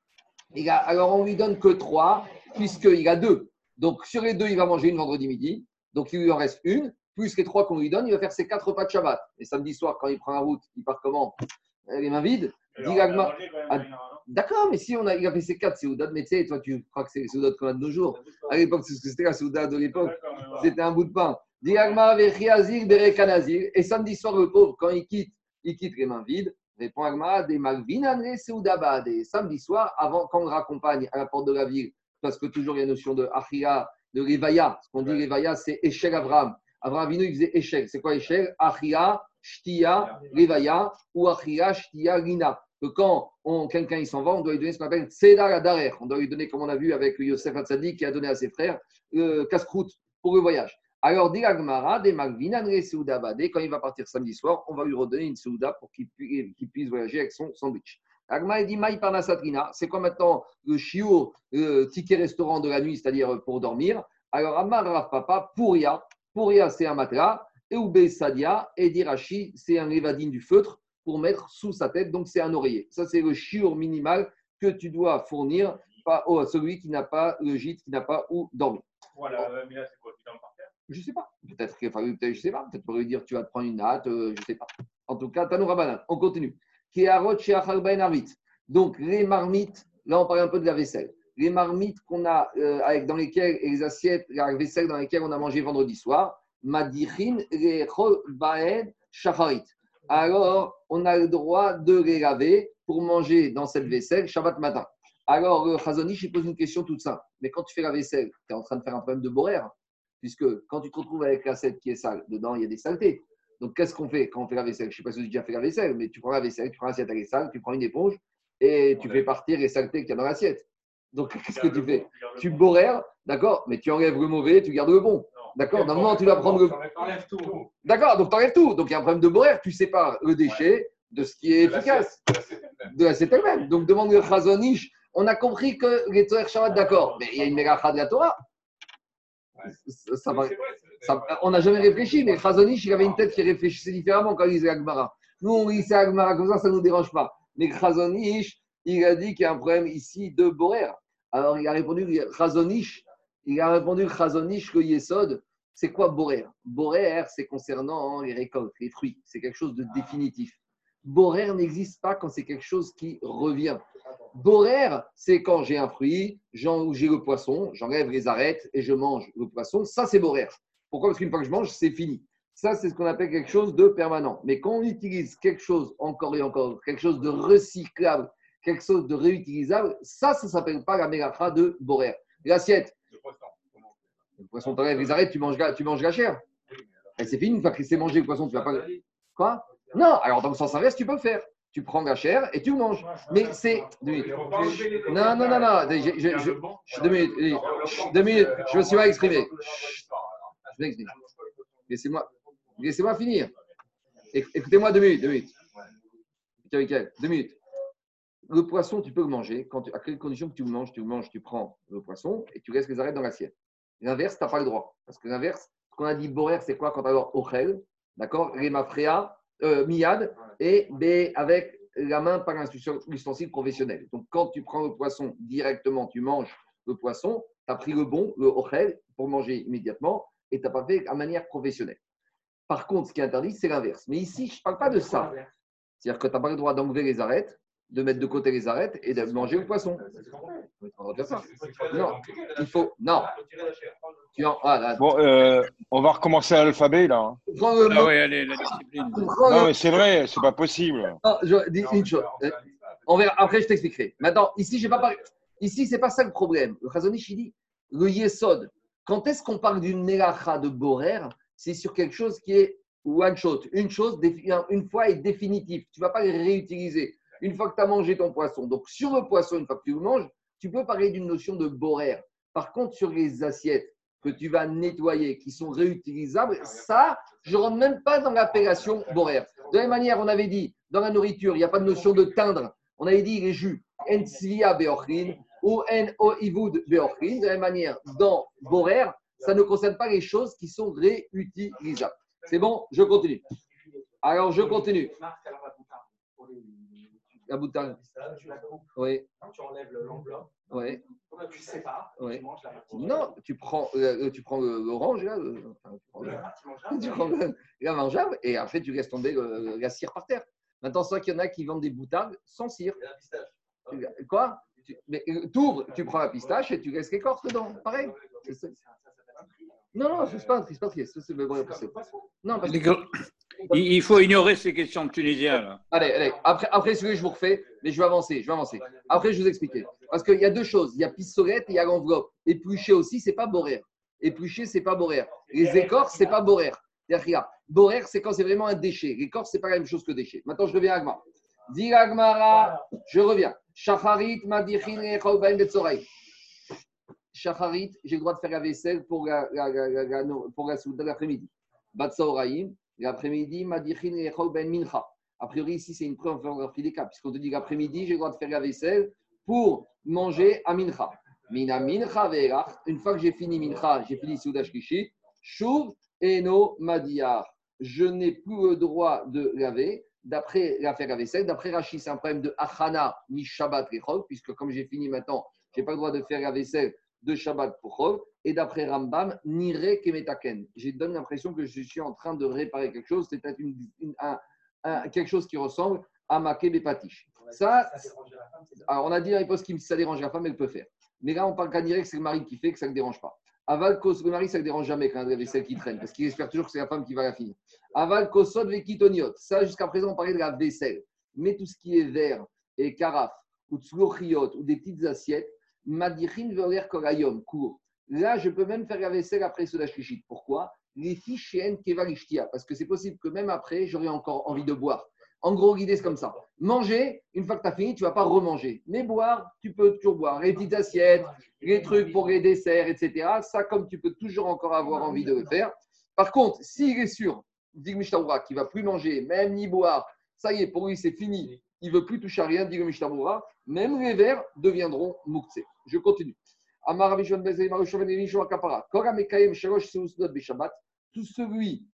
Alors, on lui donne que trois, puisqu'il a deux. Donc, sur les deux, il va manger une vendredi midi. Donc, il lui en reste une plus les trois qu'on lui donne, il va faire ses quatre repas de Shabbat. Et samedi soir, quand il prend la route, il part comment? Les mains vides. Ah, d'accord, mais si on a, il a fait ses quatre Séoudat, mais tu sais, toi, tu crois que c'est les Séoudat qu'on a de nos jours. À l'époque, c'était la Séoudat de l'époque. C'était un bout de pain. Et samedi soir, le pauvre, quand il quitte, il quitte les mains vides. Répond Agma, des Malvinane Séoudabad. Et samedi soir, avant, quand on raccompagne à la porte de la ville, parce que toujours il y a une notion de Achia, de Revaya. Ce qu'on dit Revaya, c'est Echel Avram. Abraham Avinu, il faisait échec. C'est quoi échec? Achia, Shtia, Levaya ou Achia, Shtia, Lina. Que quand quelqu'un il s'en va, on doit lui donner ce qu'on appelle Seda Darer. On doit lui donner, comme on a vu avec Yosef Hatzadi qui a donné à ses frères, euh, casse-croûte pour le voyage. Alors, dit Agmara, des Magvinan, quand il va partir samedi soir, on va lui redonner une Souda pour qu'il puisse voyager avec son sandwich. Agmara dit Maï Parnasatrina, c'est quoi maintenant le chiour, le ticket restaurant de la nuit, c'est-à-dire pour dormir? Alors, Amar Papa, Pouria, Pouria, c'est un matelas. Et Oubé Sadia, et Dirachi, c'est un évadine du feutre pour mettre sous sa tête. Donc, c'est un oreiller. Ça, c'est le chiur minimal que tu dois fournir à celui qui n'a pas le gîte, qui n'a pas où dormir. Voilà, oh. mais là, c'est quoi? Je ne sais pas. Peut-être qu'il fallu, peut-être, je sais pas. Peut-être pour lui dire tu vas te prendre une natte, euh, je ne sais pas. En tout cas, Tanoura Banane. On continue. Donc, les marmites, là, on parle un peu de la vaisselle les marmites qu'on a euh, avec, dans lesquelles, et les assiettes, la vaisselle dans lesquelles on a mangé vendredi soir, madichin les shacharit. Alors, on a le droit de les laver pour manger dans cette vaisselle Shabbat matin. Alors, le Chazonish, il pose une question toute simple. Mais quand tu fais la vaisselle, tu es en train de faire un problème de boraire. Puisque quand tu te retrouves avec l'assiette qui est sale, dedans, il y a des saletés. Donc, qu'est-ce qu'on fait quand on fait la vaisselle? Je ne sais pas si tu as déjà fait la vaisselle, mais tu prends la vaisselle, tu prends l'assiette, est sale, tu prends une éponge et tu fais partir les saletés qu'il y a dans l'assiette. Donc, qu'est-ce que tu fais? Tu borères, d'accord, mais tu enlèves le mauvais, tu gardes le bon. D'accord Normalement, tu vas prendre le. D'accord, donc tu enlèves tout. Donc, il y a un problème de boraire, tu sépares le déchet de ce qui est efficace. De la CEP même. Donc, demande le Chazonish. On a compris que les Torah Shabbat, d'accord, mais il y a une mégacha de la Torah. On n'a jamais réfléchi, mais Chazonish, il avait une tête qui réfléchissait différemment quand il lisait Agmara. Nous, on lisait Agmara comme ça, ça ne nous dérange pas. Mais Chazonish, il a dit qu'il y a un problème ici de boraire. Alors il a répondu Chazonish, il a répondu Chazonish que Yesod, c'est quoi Borer? Borer, c'est concernant les récoltes, les fruits, c'est quelque chose de définitif. Borer n'existe pas quand c'est quelque chose qui revient. Borer, c'est quand j'ai un fruit, j'ai le poisson, j'enlève les arêtes et je mange le poisson. Ça, c'est Borer. Pourquoi? Parce qu'une fois que je mange, c'est fini. Ça, c'est ce qu'on appelle quelque chose de permanent. Mais quand on utilise quelque chose encore et encore, quelque chose de recyclable, quelque chose de réutilisable, ça, ça ne s'appelle pas la mélacha de Borer. L'assiette. Le poisson. Le poisson, les arrêtes, tu manges, tu manges la chair. Et c'est fini, une fois que c'est mangé le poisson, tu vas pas. Quoi? Non, alors dans le sens inverse, tu peux le faire. Tu prends la chair et tu manges. Mais c'est. Non, non, non, non. Deux minutes. Deux minutes. Je me suis mal exprimé. Je m'exprime. Laissez-moi. Laissez-moi finir. Éc- Écoutez-moi deux minutes, deux minutes. Tiens, Mickaël, deux minutes. Le poisson, tu peux le manger. Quand tu- à quelles conditions que tu le manges Tu le manges, tu prends le poisson et tu laisses les arêtes dans l'assiette. L'inverse, tu n'as pas le droit. Parce que l'inverse, ce qu'on a dit borer, c'est quoi quand tu as ochel D'accord? Remafrea, euh, miad, et B avec la main par un ustensile professionnel. Donc, quand tu prends le poisson directement, tu manges le poisson, tu as pris le bon, le ochel, pour manger immédiatement, et tu n'as pas fait à manière professionnelle. Par contre, ce qui est interdit, c'est l'inverse. Mais ici, je ne parle pas de ça. C'est-à-dire que tu n'as pas le droit d'enlever les arêtes, de mettre de côté les arêtes et de manger le poisson. On va faire ça. Non, il faut. Non. Tu en, ah, là, Bon, euh, on va recommencer à l'alphabet là. hein. Ah oui, allez, la discipline. Non, mais c'est vrai, c'est pas possible. Non, je dis une chose. On verra. Après, je t'expliquerai. Maintenant, ici, j'ai pas parlé. Ici, c'est pas ça le problème. Le Chazonish, il dit le Yesod. Quand est-ce qu'on parle d'une Melacha de Borer C'est sur quelque chose qui est one shot. Une chose, une fois est définitive. Tu ne vas pas les réutiliser une fois que tu as mangé ton poisson. Donc, sur le poisson, une fois que tu le manges, tu peux parler d'une notion de Borer. Par contre, sur les assiettes que tu vas nettoyer, qui sont réutilisables, ça, je ne rentre même pas dans l'appellation Borer. De la même manière, on avait dit, dans la nourriture, il n'y a pas de notion de teindre. On avait dit les jus, en beochrin ou en oivud beochrin. De la même manière, dans Borer, ça ne concerne pas les choses qui sont réutilisables. C'est bon, je continue. Alors, je continue. La bouteille. Tu la coupes. Oui, Quand tu enlèves le- l'enveloppe, oui. tu sépares, Ouais. tu manges la partie. Non, tu prends, euh, tu prends le- l'orange, là, le- enfin, tu prends le- La partie mangeable, tu prends le- la mangeable, et après, tu laisses tomber le- la cire par terre. Maintenant, c'est vrai qu'il y en a qui vendent des boutardes sans cire. et la pistache. Quoi? Tu ouvres, tu prends la pistache et tu laisses l'écorce dedans. Pareil. Tri. Non, non, c'est pas un tri, c'est pas un tri. Ça, c'est le vrai. Non, parce que- Il faut ignorer ces questions de Tunisiens. Là. Allez, allez. Après, après celui je vous refais, mais je vais avancer, je vais avancer. Après, je vais vous expliquer. Parce qu'il y a deux choses. Il y a pistolette et il y a l'enveloppe. Éplucher aussi, c'est pas borer. Éplucher, c'est pas borer. Les écorces, c'est pas borer. Borer, c'est quand c'est vraiment un déchet. L'écorce, c'est pas la même chose que déchet. Maintenant, je reviens à Agma. Dis Agmara, je reviens. Shacharit, betzoraï. Shacharit, j'ai le droit de faire la vaisselle pour la, la- pour la soude de l'après-midi. Batsaoraïm, l'après-midi, madichin, echaubaim, mincha. A priori, ici, c'est une preuve en faveur cas, puisqu'on te dit l'après-midi, j'ai le droit de faire la vaisselle pour manger à mincha. Mina mincha. Une fois que j'ai fini mincha, j'ai fini soudash kishi, shuv eno madiyar. Je n'ai plus le droit de laver d'après la faire la vaisselle. D'après Rachid, c'est un problème de achana mi shabbat rechol, puisque comme j'ai fini maintenant, je n'ai pas le droit de faire la vaisselle de shabbat pour chol. Et d'après Rambam, nire kemetaken. J'ai donne l'impression que je suis en train de réparer quelque chose, c'est peut-être une- une- un- un- quelque chose qui ressemble à maké bepatish. Ça, alors, on a dit à l'époque que ça dérange la femme, elle peut faire. Mais là, on parle qu'à direct, c'est le mari qui fait, que ça ne dérange pas. Aval, kos, le mari, ça ne dérange jamais quand il y a vaisselle qui traîne, parce qu'il espère toujours que c'est la femme qui va la finir. Aval, kosod, vekitoniot. Ça, jusqu'à présent, on parlait de la vaisselle. Mais tout ce qui est verre et carafe, ou tslochiot, ou des petites assiettes, madichin veler korayom, court. Là, je peux même faire la vaisselle après ce shlichit. Pourquoi? Les fiches kevalishtia, parce que c'est possible que même après, j'aurai encore envie de boire. En gros, l'idée, c'est comme ça. Manger, une fois que tu as fini, tu ne vas pas remanger. Mais boire, tu peux toujours boire. Les petites assiettes, les trucs pour les desserts, etc. Ça, comme tu peux toujours encore avoir envie de le faire. Par contre, s'il est sûr, dit le Mishtabura, qu'il ne va plus manger, même ni boire, ça y est, pour lui, c'est fini. Il ne veut plus toucher à rien, dit le Mishtabura. Même les verres deviendront moukse. Je continue. Amar Rabbi Shimon ben Zeri, Mar Shimon ben Yishua Kapara. Kora Mekayem Shalosh Seusdot Beshabbat. Tout celui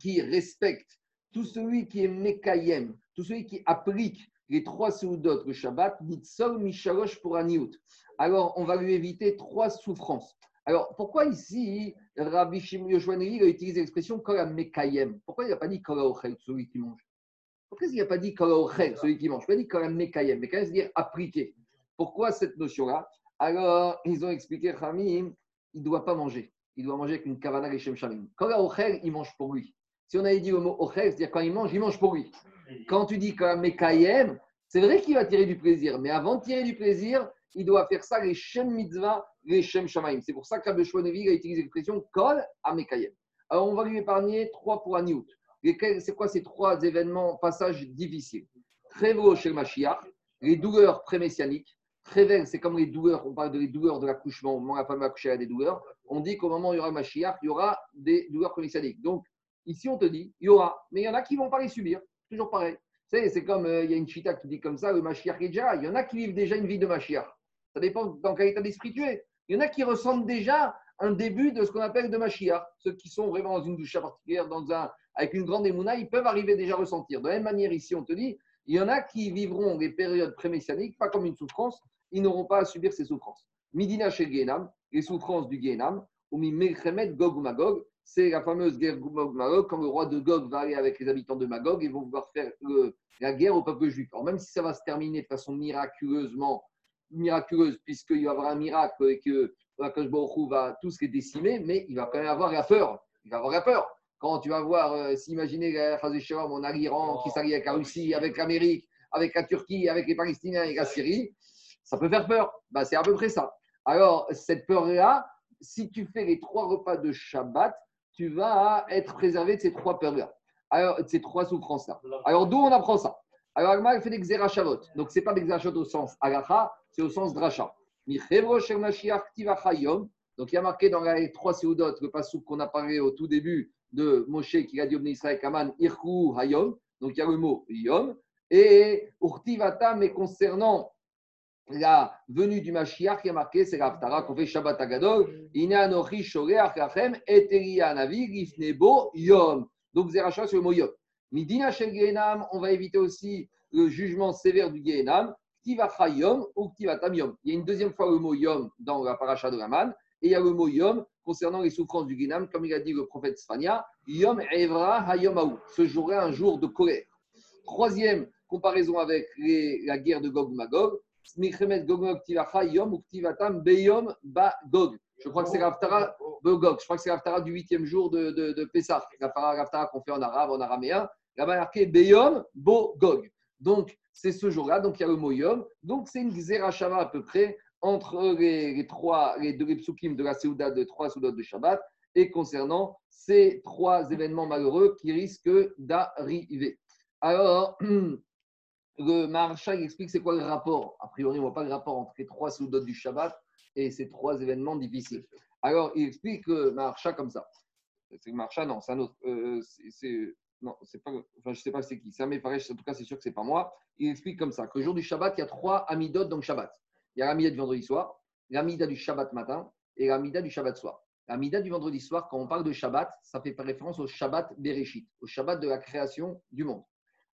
qui respecte tout celui qui est Mekayem, tout celui qui applique les trois Seudot le Shabbat, Nitzol Mishalosh pour Aniout. Alors, on va lui éviter trois souffrances. Alors, pourquoi ici, Rabbi Shimon Yoshua Nevi a utilisé l'expression Kola Mekayem Pourquoi il n'a pas dit Kola Ochel, celui qui mange? Pourquoi il n'a pas dit Kola Ochel, celui qui mange? Il n'a pas dit Kola Mekayem. Mekayem, c'est-à-dire appliquer. Pourquoi cette notion-là? Alors, ils ont expliqué, Hamim, il ne doit pas manger. Il doit manger avec une kavana Geshem Shamim. Kola Ochel, il mange pour lui. Si on avait dit le mot Ochel, c'est-à-dire quand il mange, il mange pour lui. Quand tu dis Kola Mekayem, c'est vrai qu'il va tirer du plaisir, mais avant de tirer du plaisir, il doit faire ça les Shem Mitzvah, les Shem Shamaim. C'est pour ça que Rabbi a utilisé l'expression Kol à Mekayem. Alors, on va lui épargner trois pour Aniout. C'est quoi ces trois événements, passages difficiles? Trevo chez Mashiach, les douleurs pré-messianiques. Trevel, c'est comme les douleurs, on parle de les douleurs de l'accouchement, au moment où la femme va accoucher, elle des douleurs. On dit qu'au moment où il y aura Mashiach, il y aura des douleurs pré-messianiques. Donc, Ici, on te dit, il y aura. Mais il y en a qui ne vont pas les subir. Toujours pareil. C'est comme, euh, il y a une chita qui dit comme ça, le Mashiach est déjà. Il y en a qui vivent déjà une vie de Mashiach. Ça dépend dans quel état d'esprit tu es. Il y en a qui ressentent déjà un début de ce qu'on appelle de Mashiach. Ceux qui sont vraiment dans une douche particulière, dans un, avec une grande émouna, ils peuvent arriver déjà à ressentir. De la même manière, ici, on te dit, il y en a qui vivront des périodes pré-messianiques, pas comme une souffrance, ils n'auront pas à subir ces souffrances. Midina chez Gehenam, les souffrances du Gehenam, ou mi Melchemet Gog ou Magog, c'est la fameuse guerre Gog Magog, quand le roi de Gog va aller avec les habitants de Magog, ils vont vouloir faire le- la guerre au peuple juif. Alors même si ça va se terminer de façon miraculeusement, miraculeuse, puisqu'il va y avoir un miracle et que Akash va tous les décimer, mais il va quand même avoir la peur. Il va avoir la peur. Quand tu vas voir, euh, s'imaginer la Shalom, on a l'Iran qui s'allie avec la Russie, avec l'Amérique, avec la Turquie, avec les Palestiniens et la Syrie, ça peut faire peur. Bah, c'est à peu près ça. Alors, cette peur-là, si tu fais les trois repas de Shabbat, tu vas être préservé de ces trois peurs-là. De ces trois souffrances-là. Alors, d'où on apprend ça? Alors, Agma, elle fait des Xerashavot. Donc, ce n'est pas des Xerashavot au sens agacha, c'est au sens dracha. Donc, il y a marqué dans les trois séudotes, le passage qu'on a parlé au tout début de Moshe qui a dit Israël Kaman, Irku hayom. Donc, il y a le mot yom. Et urtivata, mais concernant la venue du Mashiach, il y a marqué, c'est l'Aftara qu'on fait Shabbat Agadol, Ina anochi shoreach lachem et Elia navi lifnebo yom. Donc, Zeracha sur le mot yom. Midina shel Gehenam, on va éviter aussi le jugement sévère du Gehenam, Ktivacha yom ou Ktivatam yom. Il y a une deuxième fois le mot yom dans la paracha de Raman, et il y a le mot yom concernant les souffrances du Gehenam, comme il a dit le prophète Sfania, yom evra hayom aou. Ce jour-là, un jour de colère. Troisième comparaison avec les- la guerre de Gog-Magog, Smichemet Je crois que c'est l'Aftara Gog. Je crois que c'est l'Aftara du huitième jour de, de, de Pessah. L'Aftara qu'on fait en arabe, en araméen. Là-bas, marqué Beyom Bo Gog. Donc, c'est ce jour-là. Donc, il y a le mot Yom. Donc, c'est une Xerashava à peu près entre les, trois, les deux psukim de la Séouda, de trois Séoudas de Shabbat, et concernant ces trois événements malheureux qui risquent d'arriver. Alors, le Maharsha il explique c'est quoi le rapport. A priori, on ne voit pas le rapport entre les trois Séoudas du Shabbat et ces trois événements difficiles. Alors, il explique le Maharsha comme ça. C'est le Maharsha, non, c'est un autre. Euh, non, pas. Enfin, je ne sais pas c'est qui. C'est un Mefaresh, en tout cas, c'est sûr que c'est pas moi. Il explique comme ça que le jour du Shabbat, il y a trois Amidot dans le Shabbat. Il y a l'Amida du vendredi soir, l'Amida du Shabbat matin et l'Amida du Shabbat soir. L'Amida du vendredi soir, quand on parle de Shabbat, ça fait référence au Shabbat Bereshit, au Shabbat de la création du monde.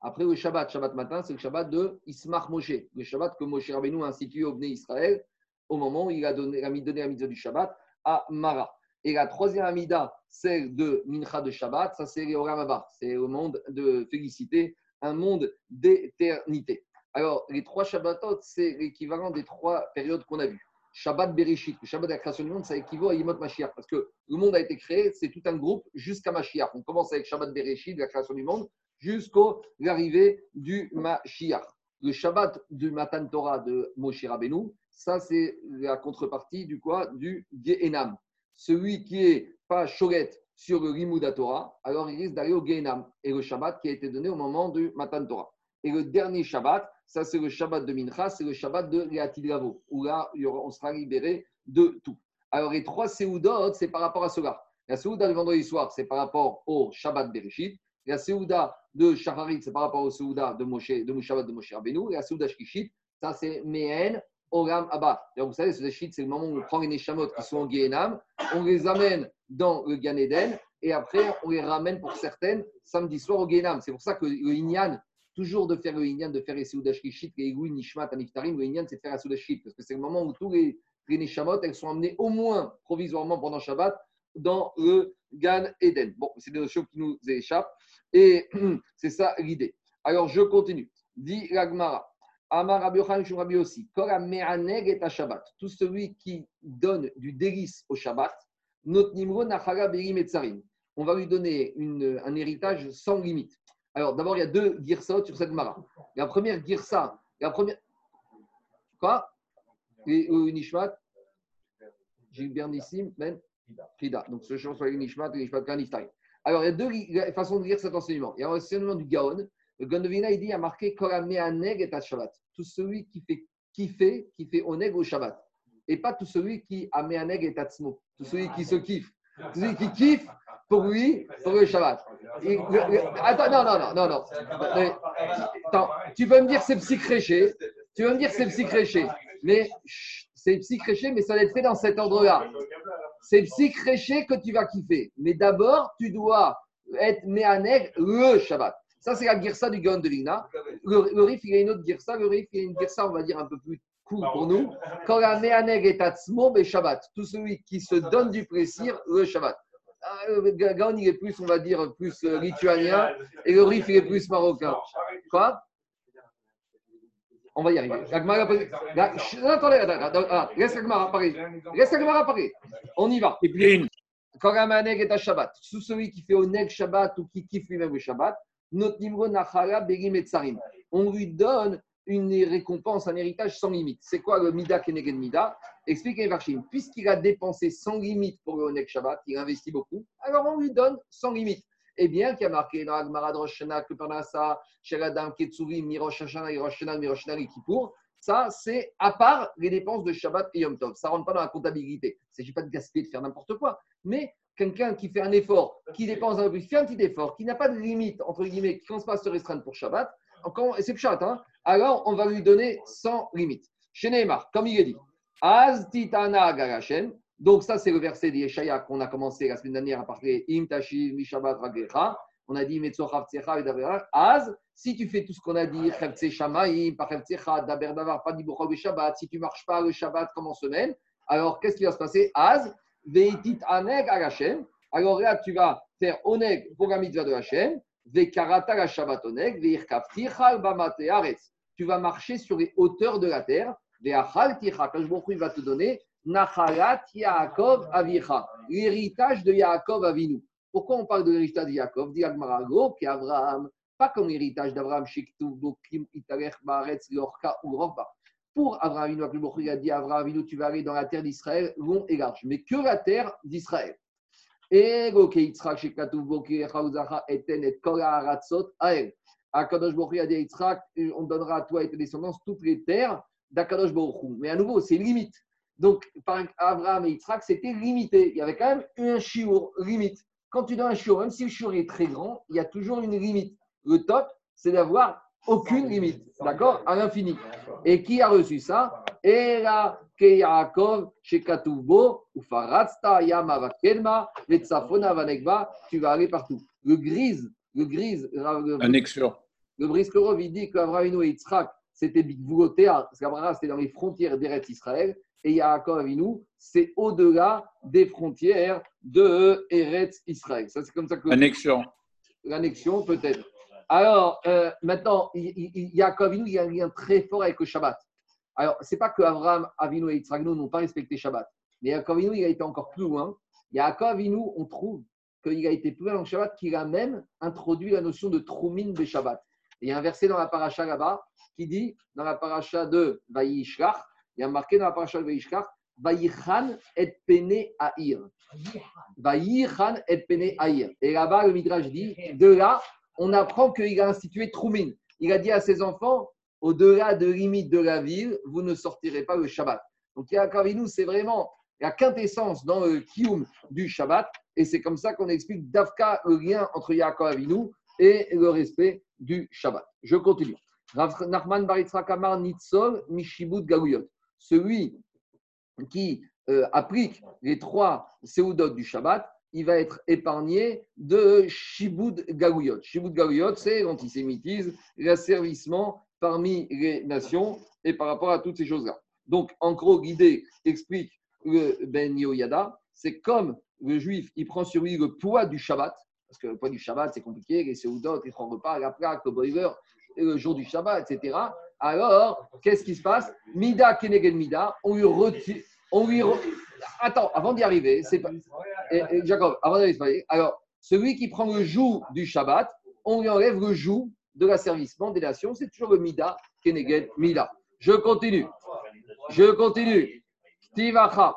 Après, le Shabbat, Shabbat matin, c'est le Shabbat de Ismach Moshe, le Shabbat que Moshe Rabbeinu a institué au Bnei Israël au moment où il a donné, a donné la mitzvah du Shabbat à Mara. Et la troisième Amida, celle de Mincha de Shabbat, ça c'est Haba, c'est le monde de félicité, un monde d'éternité. Alors, les trois Shabbatot, c'est l'équivalent des trois périodes qu'on a vues. Shabbat Bereshit, le Shabbat de la création du monde, ça équivaut à Yimot Mashiach, parce que le monde a été créé, c'est tout un groupe jusqu'à Mashiach. On commence avec Shabbat Bereshit, la création du monde, jusqu'à l'arrivée du Mashiach. Le Shabbat du Matan Torah de Moshe Rabbeinu, ça c'est la contrepartie du quoi? Du Gehenam. Celui qui est pas choret sur le Rimouda Torah, alors il risque d'aller au Gehenam. Et le Shabbat qui a été donné au moment du Matan Torah. Et le dernier Shabbat, ça c'est le Shabbat de Mincha, c'est le Shabbat de Leatid Lavo, où là on sera libéré de tout. Alors les trois Seudot, c'est par rapport à cela. La Seuda du vendredi soir, c'est par rapport au Shabbat Bereshit. La Seuda de Shacharit, c'est par rapport au Seuda de Moshe, de Shabbat de Moshe Rabbeinu. Et la Seuda Shkishit, ça c'est Mehen, Oram Abba. Et vous savez, ce Shkishit, c'est le moment où on prend les Neshamot qui sont en Gehenam, on les amène dans le Gan Eden, et après on les ramène pour certaines samedi soir au Gehenam. C'est pour ça que le Inyan, toujours de faire le Inyan, de faire les Seuda Shkishit, les Igui, Nishmat, Aniftarim, le Inyan, c'est de faire la Seuda Shkishit, parce que c'est le moment où tous les, les Neshamot, elles sont amenées au moins provisoirement pendant Shabbat dans le Gan Eden. Bon, c'est des notions qui nous échappent. Et c'est ça l'idée. Alors, je continue. Dit l'Agmara. Amar Rabbi Yochanan aussi. Et Shabbat. Tout celui qui donne du délice au Shabbat, not nimro tsarim. On va lui donner une- un héritage sans limite. Alors, d'abord, il y a deux girsot sur cette mara. La première girsa, la première. Quoi? Et euh, Nishmat? Gilbert Nissim, Ben Donc, ce chant les Nishmat et Nishmat Kaniftarim. Alors, il y a deux façons de lire cet enseignement. Il y a l'enseignement du Gaon. Le Gaon de Vina, il dit, a marqué Korameaneg et Shabbat. Tout celui qui fait kiffer, qui fait oneg au Shabbat. Et pas tout celui qui a meaneg et tatsmo. Tout celui qui se kiffe. Tout celui qui kiffe, pour lui, pour le Shabbat. Attends, non, non, non, non, non. Attends, tu peux me dire c'est psychréché, tu peux me dire c'est psychréché, mais c'est psychréché, mais ça va être fait dans cet ordre-là. C'est psychréché que tu vas kiffer. Mais d'abord, tu dois être méaneg le Shabbat. Ça, c'est la girsa du Gaon. Le, le Rif, il y a une autre girsa. Le Rif, il y a une girsa, on va dire, un peu plus court pour nous. Quand la méaneg est atzmo, mais Shabbat. Tout celui qui se donne du plaisir, le Shabbat. Ah, Le Gaon, il est plus, on va dire, plus euh, lituanien. Et le Rif, il est plus marocain. Quoi? On va y arriver. La Gemara pose- la- Chut, Attendez, attendez, attendez, attendez. laisse la Gemara parler. Laisse la Gemara parler. On y va. Et puis, une. Quand la maneg est à Shabbat, sous celui qui fait Oneg Shabbat ou qui kiffe lui-même le Shabbat, notre nimro nachala berim et tsarim. On lui donne une récompense, un héritage sans limite. C'est quoi le Mida Kenegen Mida? Explique Varchim. Puisqu'il a dépensé sans limite pour le Oneg Shabbat, il investit beaucoup, alors on lui donne sans limite. Et bien qu'il y a marqué dans Agmarad Roshana que pendant ça, Sheladam Ketsuvim, Mirosh Hashana, Mirosh Hashana, Mirosh Hashana, Kippour, ça, c'est à part les dépenses de Shabbat et Yom Tov. Ça ne rentre pas dans la comptabilité. Il ne s'agit pas de gaspiller, de faire n'importe quoi. Mais quelqu'un qui fait un effort, qui dépense un peu qui fait un petit effort, qui n'a pas de limite, entre guillemets, qui ne commence pas se restreindre pour Shabbat, et c'est Pshat, hein, alors on va lui donner sans limite. Chez Neymar, comme il est dit, Az titana garachem. Donc, ça, c'est le verset d'Yeshaya qu'on a commencé la semaine dernière à parler. Im tashil mi Shabbat ragecha. On a dit Metzochav tsecha et. Az, si tu fais tout ce qu'on a dit, Chevtse shamaim, pas Chevtsecha, daber davar, pas le Shabbat, si tu ne marches pas le Shabbat comme en semaine, alors qu'est-ce qui va se passer? Az, veitit aneg à Hachem. Alors là, tu vas faire oneg pour la mitzvah de Hachem, vekarata la Shabbat oneg, veirkav bamate aretz. Tu vas marcher sur les hauteurs de la terre, veachal ticha. Quand je il va te donner Nachalat Yaakov Avicha, l'héritage de Yaakov Avinu. Pourquoi on parle de l'héritage de Yaakov? Dit qui Abraham, pas comme l'héritage d'Abraham, Shiktuv, Bokim, Itarech, Baaretz, Lorka ou Rorba. Pour Abraham Avinu, il a dit Abraham Avinu, tu vas aller dans la terre d'Israël, long et large, mais que la terre d'Israël? Et Chaouzacha, Eten, et Kol Haratzot, Ael. A dit on donnera à toi et tes descendants toutes les terres d'Akadosh Baruch. Mais à nouveau, c'est limite. Donc, par Abraham et Yitzhak, c'était limité. Il y avait quand même un chiour, limite. Quand tu donnes un chiour, même si le chiour est très grand, il y a toujours une limite. Le top, c'est d'avoir aucune limite. D'accord À l'infini. Et qui a reçu ça Era Yama Vakelma, Vetzafona Vanegba, tu vas aller partout. Le grise, le grise, le, le Briskerov, il dit qu'Abraham et Yitzhak, c'était Bigvulotea, parce qu'Abraham, c'était dans les frontières d'Eretz Israël, et Yaakov Avinu, c'est au-delà des frontières de Eretz Israël. Ça, c'est comme ça que Annexion. l'annexion, peut-être. Alors, euh, maintenant, Yaakov Avinu, il y a un lien très fort avec le Shabbat. Alors, c'est pas que Abraham, Avinu et Yitzhak n'ont pas respecté Shabbat, mais Yaakov Avinu, il a été encore plus loin. Yaakov Avinu, on trouve qu'il a été plus loin dans le Shabbat, qu'il a même introduit la notion de Troumin de Shabbat. Et il y a un verset dans la paracha là-bas qui dit, dans la paracha de Vayishlach, il y a marqué dans la paracha de Vayishlach, Vayichan et pene Aïr. Vayichan et pene Aïr. Et là-bas, le Midrash dit, de là, on apprend qu'il a institué Troumin. Il a dit à ses enfants, au-delà de limite de la ville, vous ne sortirez pas le Shabbat. Donc, Avinu, c'est vraiment la quintessence dans le kiyum du Shabbat. Et c'est comme ça qu'on explique d'Afka le lien entre Yaakov Avinu et le respect du Shabbat. Je continue. Nachman Baritzra Kamar Nitzol Mishibut Galuyot. Celui qui euh, applique les trois séoudotes du Shabbat, il va être épargné de Shibud Galuyot. Shibud Galuyot, c'est l'antisémitisme, l'asservissement parmi les nations et par rapport à toutes ces choses-là. Donc, en gros, l'idée explique le Ben Yoyada, c'est comme le juif, il prend sur lui le poids du Shabbat, parce que le poids du Shabbat, c'est compliqué, les séoudotes, les trois repas, la plaque, le boiler, le jour du Shabbat, etc. Alors, qu'est-ce qui se passe Mida Kenegen Mida, on lui retire. On lui Attends, avant d'y arriver, c'est pas. Et, et Jacob, avant d'y arriver, alors, celui qui prend le joug du Shabbat, on lui enlève le joug de l'asservissement des nations, c'est toujours le Mida Kenegen Mida. Je continue. Je continue. Tivacha,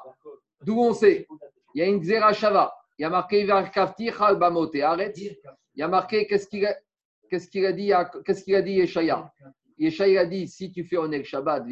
d'où on sait, il y a une Xera Shava, il y a marqué Bamote Aretz, il y a marqué qu'est-ce qu'il a, dit, qu'est-ce qu'il a dit Yeshaya? Yeshaya a dit si tu fais Onel Shabbat,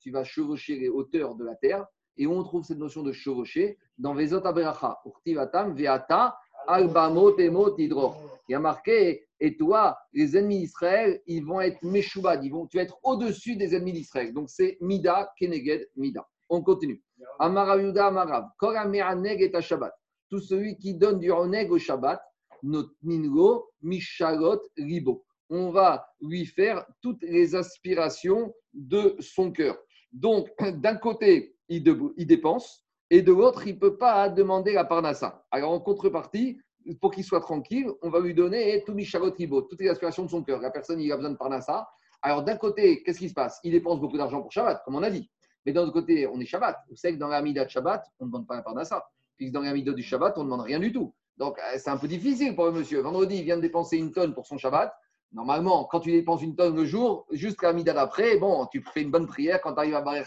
tu vas chevaucher les hauteurs de la terre. Et où on trouve cette notion de chevaucher? Dans Vezot Aberacha, Urtivatam, Veata, Albamot, Emot, Hidro. Il y a marqué, et toi, les ennemis d'Israël, ils vont être Meshubad, ils vont, tu vas être au-dessus des ennemis d'Israël. Donc c'est Mida, Keneged, Mida. On continue. Amara Yuda Amarav, Korameaneg et Shabbat. Tout celui qui donne du oneg au Shabbat, Notningo, Mishalot, Ribo. On va lui faire toutes les aspirations de son cœur. Donc, d'un côté, il, dépense, et de l'autre, il ne peut pas demander la parnassa. Alors, en contrepartie, pour qu'il soit tranquille, on va lui donner tout toutes les aspirations de son cœur. La personne, il a besoin de parnassa. Alors, d'un côté, qu'est-ce qui se passe? Il dépense beaucoup d'argent pour Shabbat, comme on a dit. Mais d'un autre côté, on est Shabbat. Vous savez que dans la Mida de Shabbat, on ne demande pas la parnassa. Puisque dans la Mida du Shabbat, on ne demande rien du tout. Donc, euh, c'est un peu difficile pour le monsieur. Vendredi, il vient de dépenser une tonne pour son Shabbat. Normalement, quand tu dépenses une tonne le jour, jusqu'à la Mida d'après, bon, tu fais une bonne prière quand tu arrives à Barer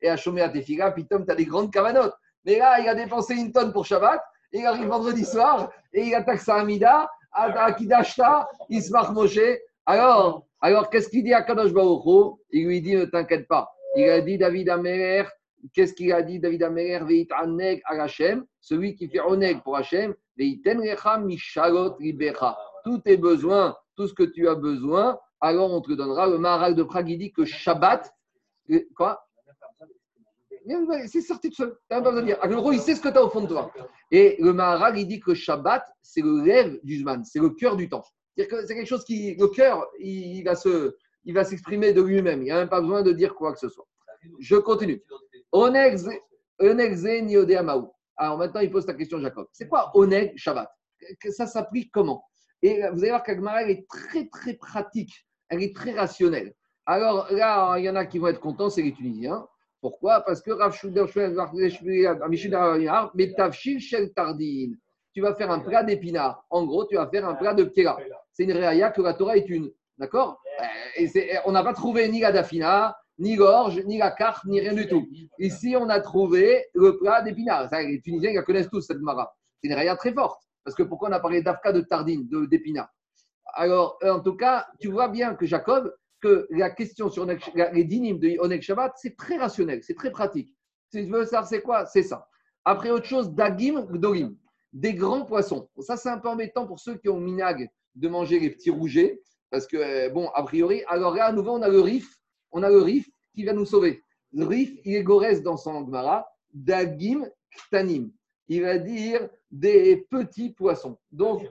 et à chômer à tes filles, puis Tom, tu as des grandes cavanotes. Mais là, il a dépensé une tonne pour Shabbat, il arrive vendredi soir, et il attaque sa Amida, à, Kidashta, il se marque Moshe. Alors, alors qu'est-ce qu'il dit à Kadosh Baruch Il lui dit, ne t'inquiète pas. Il a dit, David Améler, qu'est-ce qu'il a dit, David Améler? Veit celui qui fait Oneg pour Hashem, Veiten Recha Mishalot Ribecha. Tous tes besoins, tout ce que tu as besoin, alors on te donnera. Le Maharal de Prague, il dit que Shabbat, quoi? C'est sorti de seul. Tu pas besoin de dire. En gros, il sait ce que tu as au fond de toi. Et le Maharal, il dit que Shabbat, c'est le lève du Zman, c'est le cœur du temps. C'est quelque chose qui, le cœur, il, va il va s'exprimer de lui-même. Il n'y a même pas besoin de dire quoi que ce soit. Je continue. Oneg ze- Oneg ze niode amaou. Alors maintenant, il pose la question, Jacob. C'est quoi Oneg Shabbat? Ça s'applique comment? Et vous allez voir qu'Agmara, elle est très, très pratique. Elle est très rationnelle. Alors là, il y en a qui vont être contents, c'est les Tunisiens. Pourquoi? Parce que Rav Shouder mais Tavshil Shel Tardin. Tu vas faire un plat d'épinards. En gros, tu vas faire un plat de Kéra. C'est une réaïa que la Torah est une. D'accord? On n'a pas trouvé ni la Dafina, ni l'orge, ni la carte, ni rien du tout. Ici, on a trouvé le plat d'épinards. Les Tunisiens, ils la connaissent tous, cette mara. C'est une réaïa très forte. Parce que pourquoi on a parlé d'Afka de Tardine, d'épinards Alors, euh, en tout cas, tu vois bien que Jacob, que la question sur les dynimes de Onek Shabbat, c'est très rationnel, c'est très pratique. Si tu veux savoir c'est quoi, c'est ça. Après, autre chose, Dagim, Gdolim, des grands poissons. Ça, c'est un peu embêtant pour ceux qui ont minag de manger les petits rougets, parce que, euh, bon, a priori, alors à nouveau, on a le rif, on a le rif qui va nous sauver. Le rif, il est gorès dans son Gemara, Dagim, Ktanim. Il va dire des petits poissons. Donc,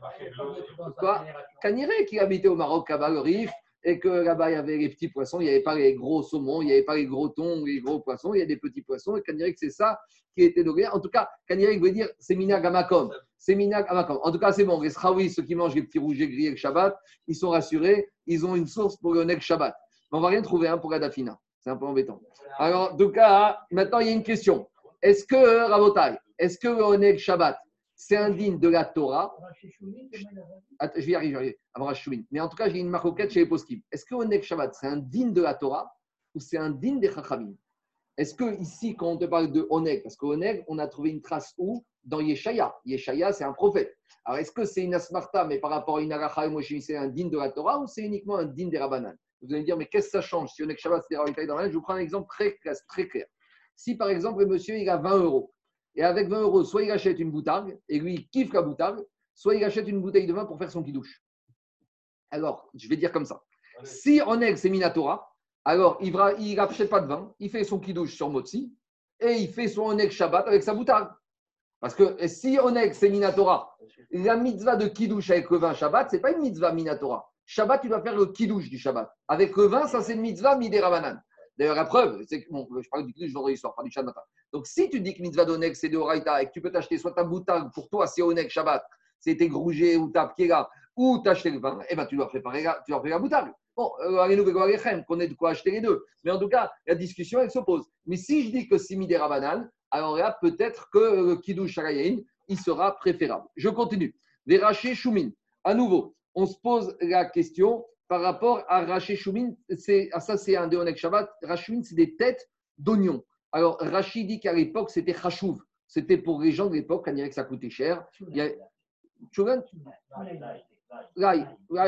quoi Caniré qui habitait au Maroc, là-bas, le Rif, et que là-bas, il y avait les petits poissons, il n'y avait pas les gros saumons, il n'y avait pas les gros thons, les gros poissons, il y a des petits poissons, et Caniré, que c'est ça qui était donné. En tout cas, Caniré veut dire c'est Minag Amakom. C'est Minag Amakom. En tout cas, c'est bon. Les Sraoui, ceux qui mangent les petits rougets grillés le Shabbat, ils sont rassurés, ils ont une source pour le Nek Shabbat. Mais on va rien trouver hein, pour la Dafina. C'est un peu embêtant. Alors, en tout cas, maintenant, il y a une question. Est-ce que, Rabotai, est-ce que le Oneg Shabbat, c'est indigne de la Torah Attends, je vais y arriver, je vais y arriver. Mais en tout cas, j'ai une maroquette chez les poskim. Est-ce que Oneg Shabbat, c'est un digne de la Torah ou c'est un digne des Chachamim? Est-ce que ici, quand on te parle de Oneg, parce qu'Oneg, on a trouvé une trace où? Dans Yeshaya. Yeshaya, c'est un prophète. Alors, est-ce que c'est une asmarta, mais par rapport à une aracha et Moshe, c'est de la Torah ou c'est uniquement un digne des Rabbanan? Vous allez me dire, mais qu'est-ce que ça change? Si Oneg Shabbat, c'est des Rabbanan Je vous prends un exemple très, clair- très clair. Si par exemple, le monsieur, il a 20 euros, et avec 20 euros, soit il achète une boutargue, et lui, il kiffe la boutargue, soit il achète une bouteille de vin pour faire son kidouche. Alors, je vais dire comme ça. Si Oneg, c'est Minatora, alors il ne n'achète pas de vin, il fait son kidouche sur Motsi, et il fait son Oneg Shabbat avec sa boutargue. Parce que si Oneg, c'est Minatora, la mitzvah de kidouche avec le vin Shabbat, ce n'est pas une mitzvah Minatora. Shabbat, tu dois faire le kidouche du Shabbat. Avec le vin, ça c'est une mitzvah Miderabanan. D'ailleurs, la preuve, c'est que, bon, je parle du kidouche vendredi soir, pas du Shabbat. Donc, si tu dis que mitzvah d'Oneg, c'est de Oraita, et que tu peux t'acheter soit ta boutargue pour toi, c'est Oneg Shabbat, c'est tes grougets ou ta piera, ou t'acheter le vin, eh ben, tu dois préparer la, tu dois préparer la boutargue. Bon, euh, qu'on ait de quoi acheter les deux. Mais en tout cas, la discussion, elle s'oppose. Mais si je dis que c'est Midera Banane, alors là, peut-être que le Kiddush il sera préférable. Je continue. Les Raché Choumin. À nouveau, on se pose la question par rapport à Raché Choumin. C'est, ah, ça, c'est un Deonek Shabbat. Rachoumin, c'est des têtes d'oignons. Alors, Rachid dit qu'à l'époque, c'était Chachouv. C'était pour les gens de l'époque, il dirait que ça coûtait cher. Il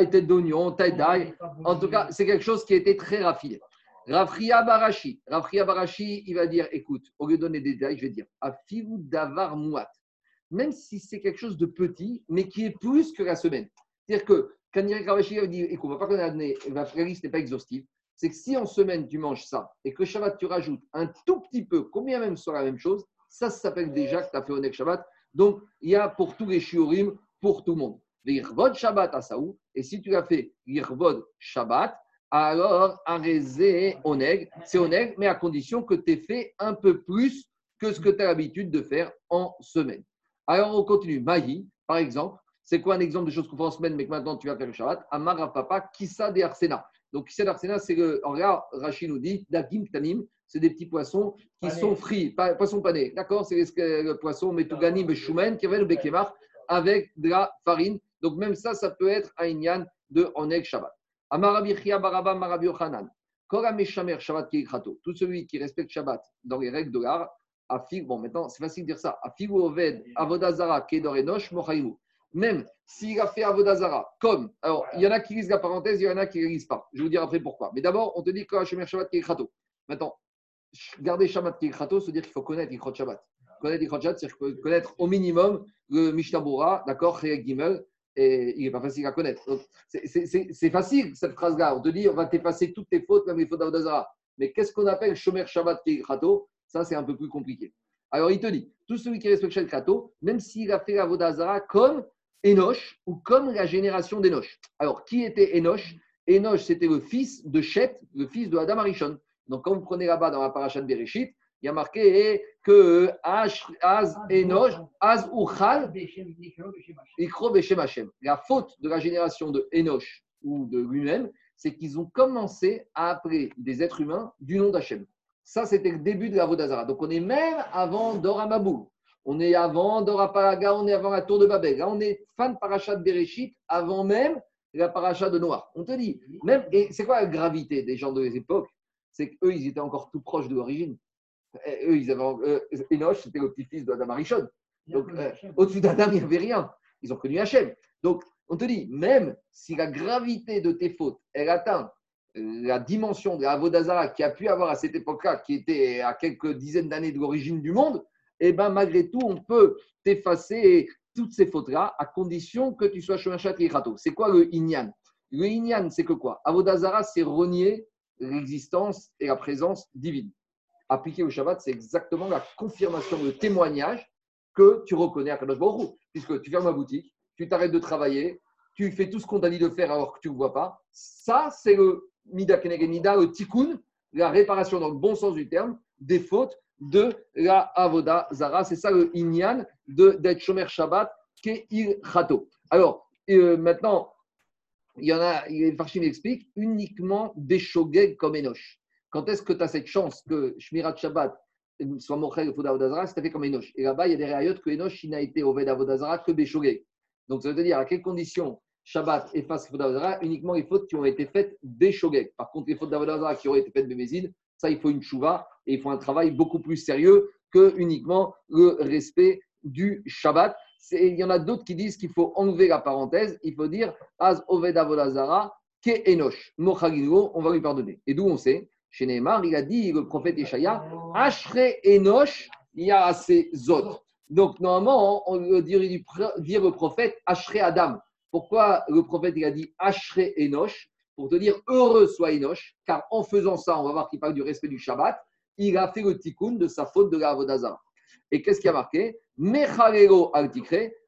tête d'oignon, tête d'ail. En tout cas, c'est quelque chose qui était très raffiné. Rafria Barashi. Rafria Barashi, il va dire écoute, au lieu de donner des détails, je vais dire Afivu Davar Mouat. Même si c'est quelque chose de petit, mais qui est plus que la semaine. C'est-à-dire que quand Yannick Ravashi va dire écoute, on va pas l'année, la liste n'est pas exhaustive, c'est que si en semaine tu manges ça et que Shabbat tu rajoutes un tout petit peu, combien même sera la même chose, ça, s'appelle déjà que tu as fait Onek Shabbat. Donc, il y a pour tous les shiurim, pour tout le monde. L'Irvod Shabbat à Saou, et si tu as fait l'Irvod Shabbat, alors arrêté Oneg, c'est Oneg, mais à condition que tu aies fait un peu plus que ce que tu as l'habitude de faire en semaine. Alors on continue. Mahi, par exemple, c'est quoi un exemple de choses qu'on fait en semaine, mais que maintenant tu vas faire le Shabbat Amara Papa, Kissa de Arsena. Donc Kissa de Arsena, c'est le. En regard, Rachid nous dit, Dagim Tanim, c'est des petits poissons qui sont frits, pas, poissons panés. D'accord? C'est le, poisson Metuganim Shumen, qui avait le Bekemar, avec de la farine. Donc même ça, ça peut être un Inyan de Oneg Shabbat. Amarabichia Baraba Marabi Yochanan. Korameshamer Shabbat Kikrato. Tout celui qui respecte Shabbat dans les règles de l'art, Afig, bon maintenant c'est facile de dire ça. Afig Oved Avodazara Kedor Enosh Mochaïmu. Même s'il a fait Avodazara, comme, alors il y en a qui lisent la parenthèse, il y en a qui ne lisent pas. Je vais vous dire après pourquoi. Mais d'abord, on te dit Korameshamer Shabbat Kikrato. Maintenant, garder Shabbat Kikrato, c'est dire qu'il faut connaître Ikrot Shabbat. Connaître Ikrot Shabbat, c'est connaître au minimum le Mishnah d'accord, Chayek Gimel, et il n'est pas facile à connaître. C'est- facile cette phrase-là. On te dit, on va t'effacer toutes tes fautes, même les fautes d'Avodazara. Mais qu'est-ce qu'on appelle Shomer Shabbat Kikrato Ça, c'est un peu plus compliqué. Alors, il te dit, tout celui qui respecte Shabbat Kikrato, même s'il a fait l'Avodazara comme Enoch ou comme la génération d'Enoch. Alors, qui était Enoch? Enoch, c'était le fils de Shet, le fils de Adam Arishon. Donc, quand vous prenez là-bas dans la paracha de Bereshit, il y a marqué que Ash- Az Enoch, Az Uchal, Ikro. La faute de la génération de Enoch ou de lui-même, c'est qu'ils ont commencé à appeler des êtres humains du nom d'Hachem. Ça, c'était le début de la Vodazara. Donc, on est même avant Dora Mabou. On est avant Dora Paraga, on est avant la tour de Babel. Là, on est fan parachat de Bereshit avant même la paracha de Noir. On te dit, même, et c'est quoi la gravité des gens de l'époque? C'est qu'eux, ils étaient encore tout proches de l'origine. Eux, ils avaient, euh, Enoch, c'était le petit-fils d'Adam Arishon. Donc, euh, au-dessus d'Adam, il n'y avait rien. Ils ont connu Hachem. Donc, on te dit, même si la gravité de tes fautes, elle atteint la dimension de la Vodazara qui a pu avoir à cette époque-là, qui était à quelques dizaines d'années de l'origine du monde, eh ben, malgré tout, on peut t'effacer toutes ces fautes-là à condition que tu sois Shomachat Kirato. C'est quoi le Inyan? Le Inyan, c'est que quoi? Avodazara, c'est renier l'existence et la présence divine. Appliqué au Shabbat, c'est exactement la confirmation, le témoignage que tu reconnais à Kadosh Baruch. Puisque tu fermes la boutique, tu t'arrêtes de travailler, tu fais tout ce qu'on t'a dit de faire alors que tu ne vois pas. Ça, c'est le Mida Keneged Mida, le Tikkun, la réparation dans le bon sens du terme des fautes de la Avoda Zara. C'est ça le Inyan de- d'être Shomer Shabbat, Keir Chato. Alors, euh, maintenant, il y en a, il- Farshim explique, uniquement des shogeg comme Enoch. Quand est-ce que tu as cette chance que Shmirat Shabbat soit Mochel Foda Avodazara, c'est fait comme Enoch. Et là-bas, il y a des réayotes que Enoch n'a été Oved Avodazara que Beshogeg. Donc, ça veut dire à quelles conditions Shabbat efface Avodazara Uniquement les fautes qui ont été faites des Shogeg. Par contre, les fautes d'Avodazara qui auraient été faites Bémézine, ça, il faut une chouva et il faut un travail beaucoup plus sérieux que uniquement le respect du Shabbat. Il y en a d'autres qui disent qu'il faut enlever la parenthèse, il faut dire Az Oved Avodazara, Ke Mochagino, on va lui pardonner. Et d'où on sait? Chez Neymar, il a dit, le prophète Ishaïa, Ashre Enoch, Yaase Zot. Donc, normalement, on veut dire, le prophète Ashre Adam. Pourquoi le prophète il a dit Ashre Enoch Pour te dire heureux soit Enoch, car en faisant ça, on va voir qu'il parle du respect du Shabbat, il a fait le tikkun de sa faute de la Avodazara. Et qu'est-ce qui a marqué Mechalelo al.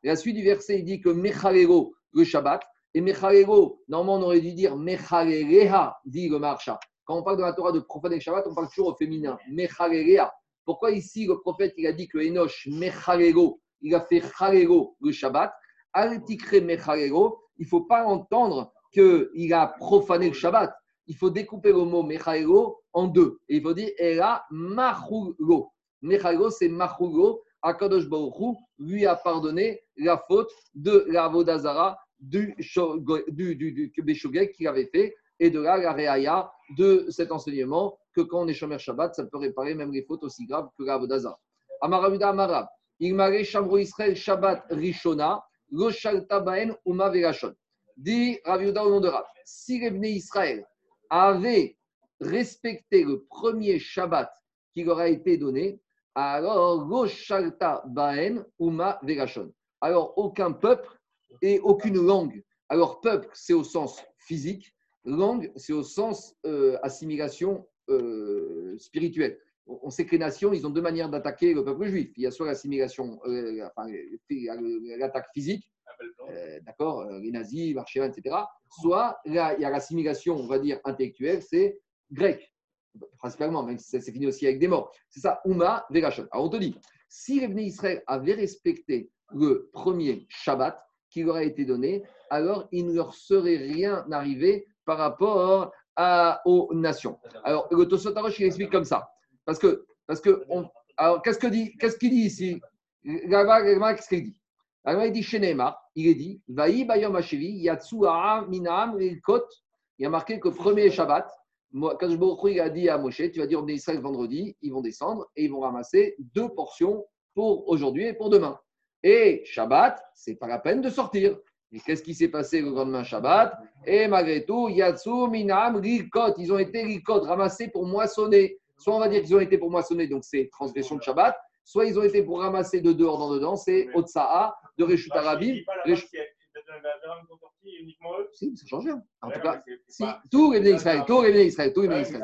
La suite du verset, il dit que Mechalelo, le Shabbat, et Mechalelo, normalement, on aurait dû dire Mechaleleha, dit le Marsha. Quand on parle de la Torah de profaner le Shabbat, on parle toujours au féminin. Mechaleleha. Pourquoi ici, le prophète, il a dit que Enoch, Mechalelo, il a fait Chalelo le Shabbat Al tikre Mechalelo, il ne faut pas entendre qu'il a profané le Shabbat. Il faut découper le mot Mechalelo en deux. Et il faut dire Ela Machulo. Mechalelo, c'est Machulo. Akadosh Baruch Hu lui a pardonné la faute de la Vodazara du, du, qu'il avait fait et de là la réaya de cet enseignement que quand on est Shomer Shabbat, ça peut réparer même les fautes aussi graves que la Vodazara. Amaravuda Amarab, il m'arrête Shamro Israël Shabbat Rishona, Lo Shalta Baen Uma Verashon. Dit Rav au nom de Rav, si les Israël avaient respecter le premier Shabbat qui leur a été donné, alors Goshalta Baen Uma Verashon. Alors aucun peuple et aucune langue. Alors peuple, c'est au sens physique, langue, c'est au sens euh, assimilation euh, spirituelle. On sait que les nations, ils ont deux manières d'attaquer le peuple juif. Il y a soit l'assimilation, euh, enfin, l'attaque physique, d'accord, les nazis, etc. Soit là, il y a l'assimilation, on va dire, intellectuelle, c'est grec, principalement, même ça s'est fini aussi avec des morts. C'est ça, Uma, Verachon. Alors on te dit, si les Bnei Israël avaient respecté le premier Shabbat qui leur a été donné, alors il ne leur serait rien arrivé par rapport aux nations. Alors le Harosh, il explique comme ça. Parce que, parce que alors qu'est-ce que dit, qu'est-ce qu'il dit ici? Qu'est-ce qu'il dit? Alors, il dit chez il dit, Vaï Bayom Yatsu Minam. Il y a marqué que premier Shabbat, je il a dit à Moshe, tu vas dire au Israël vendredi, ils vont descendre et ils vont ramasser deux portions pour aujourd'hui et pour demain. Et Shabbat, c'est pas la peine de sortir. Et qu'est-ce qui s'est passé le lendemain Shabbat? Et malgré tout, Yatsu Minam Rikot, ils ont été Rikot, ramassés pour moissonner. Soit on va dire qu'ils ont été pour moissonner, donc c'est transgression de Shabbat, soit ils ont été pour ramasser de dehors dans dedans, c'est Otsa'a, de Reshut Arabim. Uniquement eux. Si, ça change rien. En Ouais, tout cas, si, les Bnei Israël, les Bnei Israël, Bnei Ouais, Israël,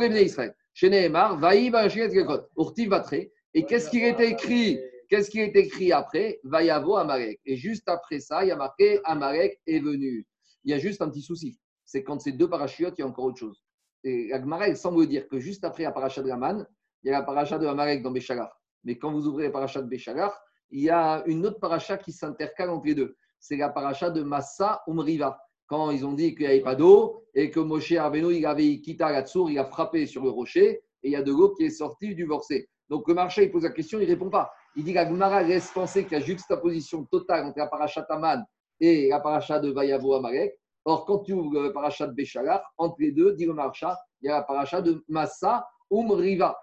les Bnei Israël. Chez Nehemar, Vaï Ba'ashiret Gekot, Urti Vatre. Et qu'est-ce qu'il est écrit Qu'est-ce qui est écrit après Vayavo Amalek. Et juste après ça, il y a marqué Amalek est venu. Il y a juste un petit souci. C'est quand c'est deux parachutes, il y a encore autre chose. Et la Gemara, elle semble dire que juste après la paracha de Raman, il y a la paracha de Amalek dans Béchalar. Mais quand vous ouvrez la paracha de Béchalar, il y a une autre paracha qui s'intercale entre les deux. C'est la paracha de Massa Umriva. Quand ils ont dit qu'il n'y avait pas d'eau et que Moshe Rabbeinu, il avait quitté la tsour, il a frappé sur le rocher et il y a de l'eau qui est sortie du verset. Donc le marché, il pose la question, il ne répond pas. Il dit que la laisse penser qu'il y a juxtaposition totale entre la paracha Taman et la paracha de Vayavo Amalek. Or, quand tu ouvres le paracha de Béchalar, entre les deux, dit le marcha, il y a la paracha de Massa Umriva.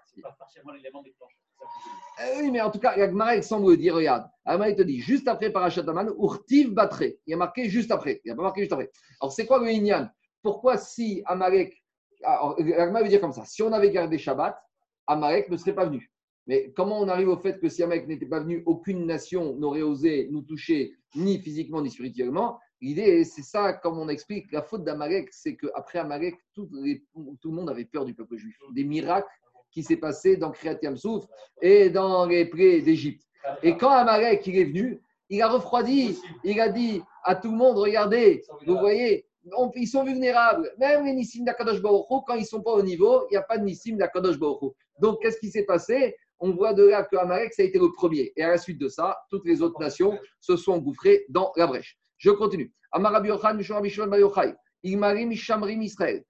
pas l'élément. Euh, oui, mais en tout cas, la Gemara, il semble dire, regarde, la Gemara, il te dit, juste après Parashataman, Urtiv Batre. Il y a marqué juste après. Il n'y a pas marqué juste après. Alors, c'est quoi le Inyan? Pourquoi si Amalek. La Gemara veut dire comme ça si on avait gardé Shabbat, Amalek ne serait pas venu. Mais comment on arrive au fait que si Amalek n'était pas venu, aucune nation n'aurait osé nous toucher, ni physiquement, ni spirituellement? L'idée, c'est ça, comme on explique, la faute d'Amalek, c'est qu'après Amalek, tout le monde avait peur du peuple juif. Des miracles qui s'est passé dans Kriyat Yamsouf et dans les prés d'Égypte. Et quand Amalek il est venu, il a refroidi, il a dit à tout le monde, regardez, vous voyez, ils sont vulnérables. Même les Nissim d'Akadosh Baruch quand ils ne sont pas au niveau, il n'y a pas de Nissim d'Akadosh Baruch. Donc, qu'est-ce qui s'est passé? On voit de là que Amalek, ça a été le premier. Et à la suite de ça, toutes les autres nations se sont engouffrées dans la brèche. Je continue. Amar Rabbi Yochanan, Mishon Rabbi Shimon Bar Yochai. Igmarim Ishamrim Israël.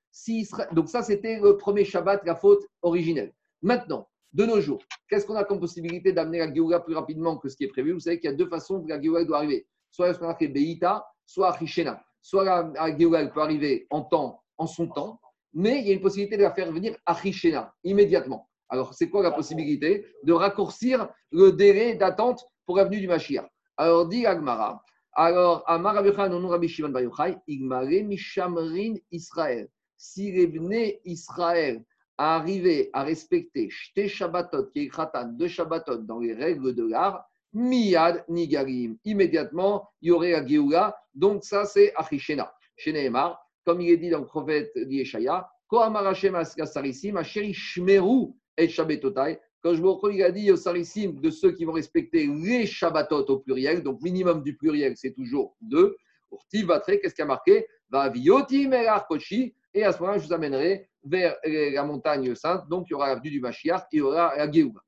Donc ça, c'était le premier Shabbat, la faute originelle. Maintenant, de nos jours, qu'est-ce qu'on a comme possibilité d'amener la Géoula plus rapidement que ce qui est prévu? Vous savez qu'il y a deux façons que la Géoula doit arriver. Soit a fait Beïta, soit Richena. Soit la, la Géoula elle peut arriver en temps, en son temps, mais il y a une possibilité de la faire venir à Richena, immédiatement. Alors, c'est quoi la possibilité? De raccourcir le délai d'attente pour la venue du Mashiach. Alors, dit Agmara, alors, Amar Rabbi Shimon Igmare Mishamrin Israël. Si les Bnei Israël arrivaient à respecter Shte Shabbatot, qui est Khatan, deux Shabbatot dans les règles de l'art, Miyad Nigarim. Immédiatement, il y aurait la. Donc, ça, c'est Achishena. Chez comme il est dit dans le prophète d'Yeshaya, Kohamar Hashem Askasarissim, Asheri Shmeru et Shabbatotai. Quand je me il a dit aux de ceux qui vont respecter les Shabbatot au pluriel, donc minimum du pluriel, c'est toujours deux. Pour qu'est-ce qui a marqué? Va. Et à ce moment-là, je vous amènerai vers euh, la montagne sainte. Donc, il y aura l'avenue du Mashiach et il y aura la Géouba.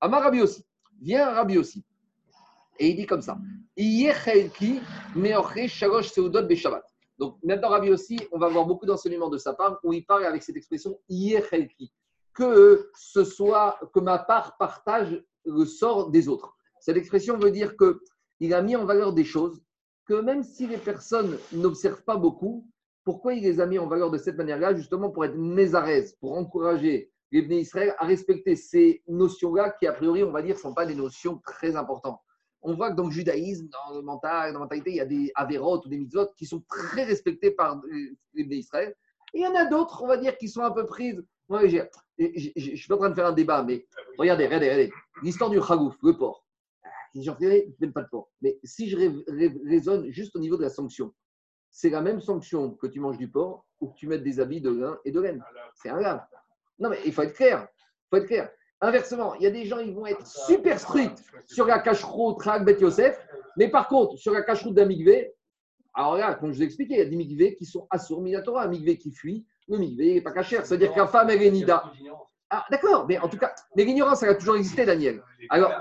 Amar Rabbi aussi. Vient Rabbi aussi. Et il dit comme ça. Donc, maintenant, Rabbi aussi, on va avoir beaucoup d'enseignements de sa part où il parle avec cette expression. Que ce soit, que ma part partage le sort des autres. Cette expression veut dire que il a mis en valeur des choses que même si les personnes n'observent pas beaucoup, pourquoi il les a mis en valeur de cette manière-là Justement pour être mésarès, pour encourager les Bnei Israël à respecter ces notions-là qui, a priori, on va dire, ne sont pas des notions très importantes. On voit que dans le judaïsme, dans le mental, dans la mentalité, il y a des avérotes ou des mitzvot qui sont très respectés par les Bnei Israël. Et il y en a d'autres, on va dire, qui sont un peu prises. Moi, je ne suis pas en train de faire un débat, mais regardez, regardez, regardez. L'histoire du chagouf, le porc. Disent, ils n'aiment pas le porc. Mais si je raisonne juste au niveau de la sanction, c'est la même sanction que tu manges du porc ou que tu mettes des habits de lin et de laine. C'est un lave. Non, mais il faut être clair. Il faut être clair. Inversement, il y a des gens, ils vont être super stricts sur la cache-route, Trak, Bet Yosef, mais par contre, sur la cache-route d'un migvé, alors là, comme je vous ai expliqué, il y a des migvés qui sont assourds minatora, un migvé qui fuit, le migvé n'est pas cachère. C'est-à-dire la femme, elle est nida. Ah, d'accord, mais en tout cas, mais l'ignorance, elle a toujours existé, Daniel. Alors,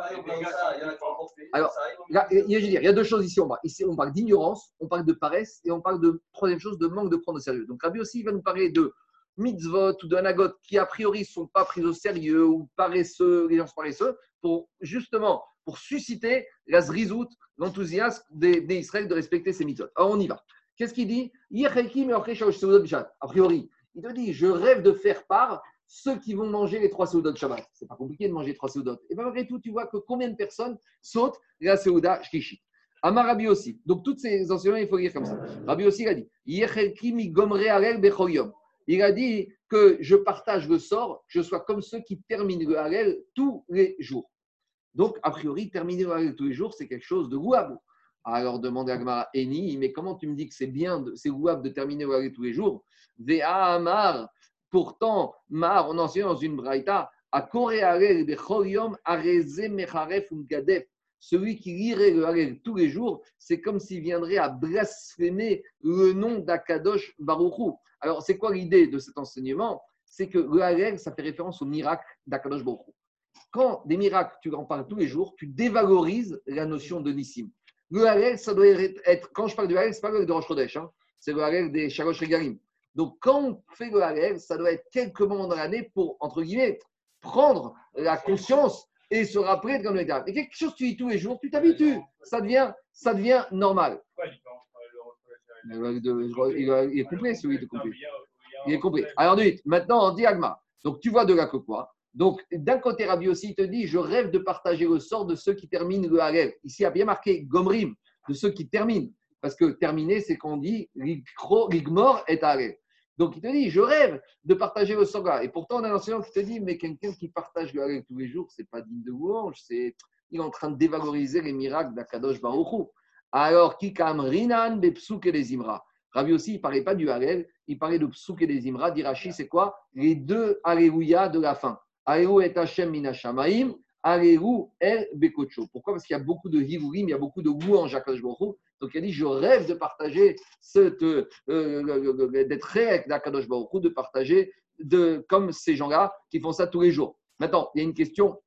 Alors, il y a- deux choses ici. On parle, d'ignorance, on parle de paresse et on parle de, troisième chose, de manque de prendre au sérieux. Donc, Rabbi aussi, il va nous parler de mitzvot ou d'anagot qui, a priori, ne sont pas pris au sérieux ou paresseux, les gens pour justement, pour susciter la zrizout, l'enthousiasme des, des Israël de respecter ces mitzvot. Alors, on y va. Qu'est-ce qu'il dit? A priori, il te dit Je rêve de faire part ceux qui vont manger les trois seudot Shabbat. C'est pas compliqué de manger trois seudot. Et bien, malgré tout, tu vois que combien de personnes sautent la Seuda Shkishi. Amar Rabbi aussi. Donc, toutes ces enseignements, il faut lire comme ça. Rabbi aussi, il a dit. Il a dit que je partage le sort, je sois comme ceux qui terminent le Halel tous les jours. Donc, a priori, terminer le Halel tous les jours, c'est quelque chose de louable. Alors demande à Gmara Eni, mais comment tu me dis que c'est bien, c'est louable de terminer le Halel tous les jours? Vea Amar, pourtant, Mar, on enseigne dans une braïta, à. Celui qui lirait le Halel tous les jours, c'est comme s'il viendrait à blasphémer le nom d'Akadosh Baruchou. Alors, c'est quoi l'idée de cet enseignement? C'est que le Halel, ça fait référence au miracle d'Akadosh Baruchou. Quand des miracles, tu en parles tous les jours, tu dévalorises la notion de Nissim. Le Halel, ça doit être, quand je parle du Halel, ce n'est pas le Halel de Rosh Chodesh, hein, c'est le Halel des Shalosh Regalim. Donc, quand on fait le Halel, ça doit être quelques moments dans l'année pour, entre guillemets, prendre la conscience et se rappeler de quand on est Et quelque chose que tu dis tous les jours, tu t'habitues. Ça devient, ça devient normal. Il est complet, celui de complet. Il est compris. Alors, ensuite, maintenant, en diagma. Donc, tu vois de là que quoi Donc, d'un côté, Rabbi aussi il te dit Je rêve de partager le sort de ceux qui terminent le Halel. Ici, il y a bien marqué Gomrim, de ceux qui terminent. Parce que terminer, c'est qu'on dit Ligmor et Halel. Donc, il te dit Je rêve de partager le là. Et pourtant, on a un enseignant qui te dit Mais quelqu'un qui partage le Halel tous les jours, c'est pas digne de louange. C'est... Il est en train de dévaloriser les miracles d'Akadosh Baruch Alors, Kikam Rinan, Bepsuk et les Imra? Rabbi aussi, il ne parlait pas du Halel, il parlait de Psouk et des Imra. Dirachi, c'est quoi? Les deux Alléluia de la fin. Allélu et Hashem minashamaim, Allélu el Bekocho. Pourquoi? Parce qu'il y a beaucoup de Hivurim, il y a beaucoup de louanges à Kadosh Baruch Hu. Donc il a dit Je rêve de partager, cette, euh, le- d'être réel d'Akadosh Baruch Hu, de partager de, comme ces gens-là qui font ça tous les jours. Maintenant, il y a une question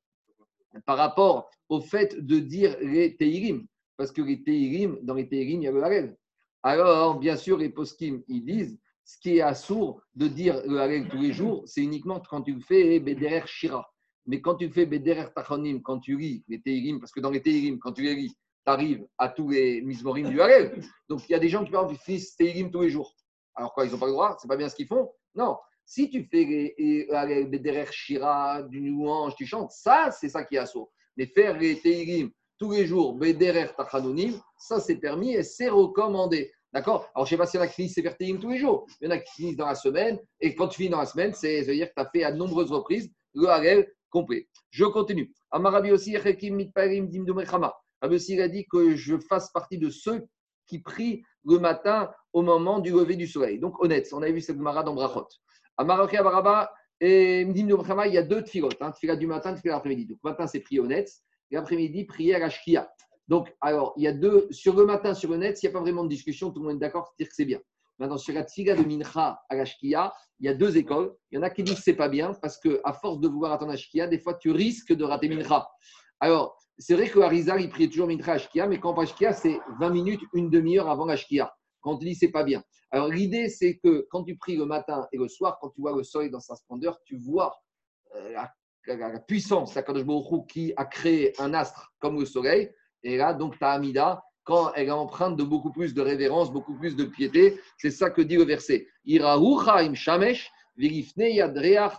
par rapport au fait de dire les Teirim. Parce que les Teirim, dans les Teirim, il y a le Halel. Alors, bien sûr, les poskim, ils disent, ce qui est assourd de dire le Halel tous les jours, c'est uniquement quand tu fais Bederer Shira. Mais quand tu fais Bederer Tachonim, quand tu lis les Teirim, parce que dans les Teirim, quand tu les lis, arrives à tous les Mizmorim du Halel. Donc, il y a des gens qui parlent du fils Teirim tous les jours. Alors quoi, ils n'ont pas le droit C'est pas bien ce qu'ils font Non. Si tu fais les, les Bederer Shira, du louange, tu chantes, ça, c'est ça qui est assourd. Mais faire les Teirim tous les jours, Bederer Tachanonim, ça c'est permis et c'est recommandé. D'accord? Alors je ne sais pas s'il y en a qui finissent Sefer Teirim tous les jours. Il y en a qui finissent dans la semaine. Et quand tu finis dans la semaine, c'est ça veut dire que tu as fait à nombreuses reprises le Harel complet. Je continue. Amarabi aussi, Rekim Mitparim Dim Aussi, il a dit que je fasse partie de ceux qui prient le matin au moment du lever du soleil. Donc honnête, on avait vu cette Gemara dans Brachot. Amaraki Abaraba et Mdim il y a deux tfilotes. Hein, du matin, tfilat l'après-midi. Donc matin, c'est prier honnête. Et après-midi, prière à Shkia. Donc, alors, il y a deux, sur le matin, sur le net, il n'y a pas vraiment de discussion, tout le monde est d'accord, c'est-à-dire que c'est bien. Maintenant, sur la tfiga de Mincha à la Shkia, il y a deux écoles. Il y en a qui disent que c'est pas bien parce qu'à force de vouloir attendre la Shkia, des fois, tu risques de rater Mincha. Alors, c'est vrai que Harizal, il priait toujours Mincha à Shkia, mais quand on parle Shkia, c'est 20 minutes, une demi-heure avant la Shkia. Quand te dit c'est pas bien. Alors, l'idée, c'est que quand tu pries le matin et le soir, quand tu vois le soleil dans sa splendeur, tu vois euh, la la, la puissance Baruch Hu qui a créé un astre comme le soleil. Et là, donc, ta Amida, quand elle est empreinte de beaucoup plus de révérence, beaucoup plus de piété, c'est ça que dit le verset. Shamesh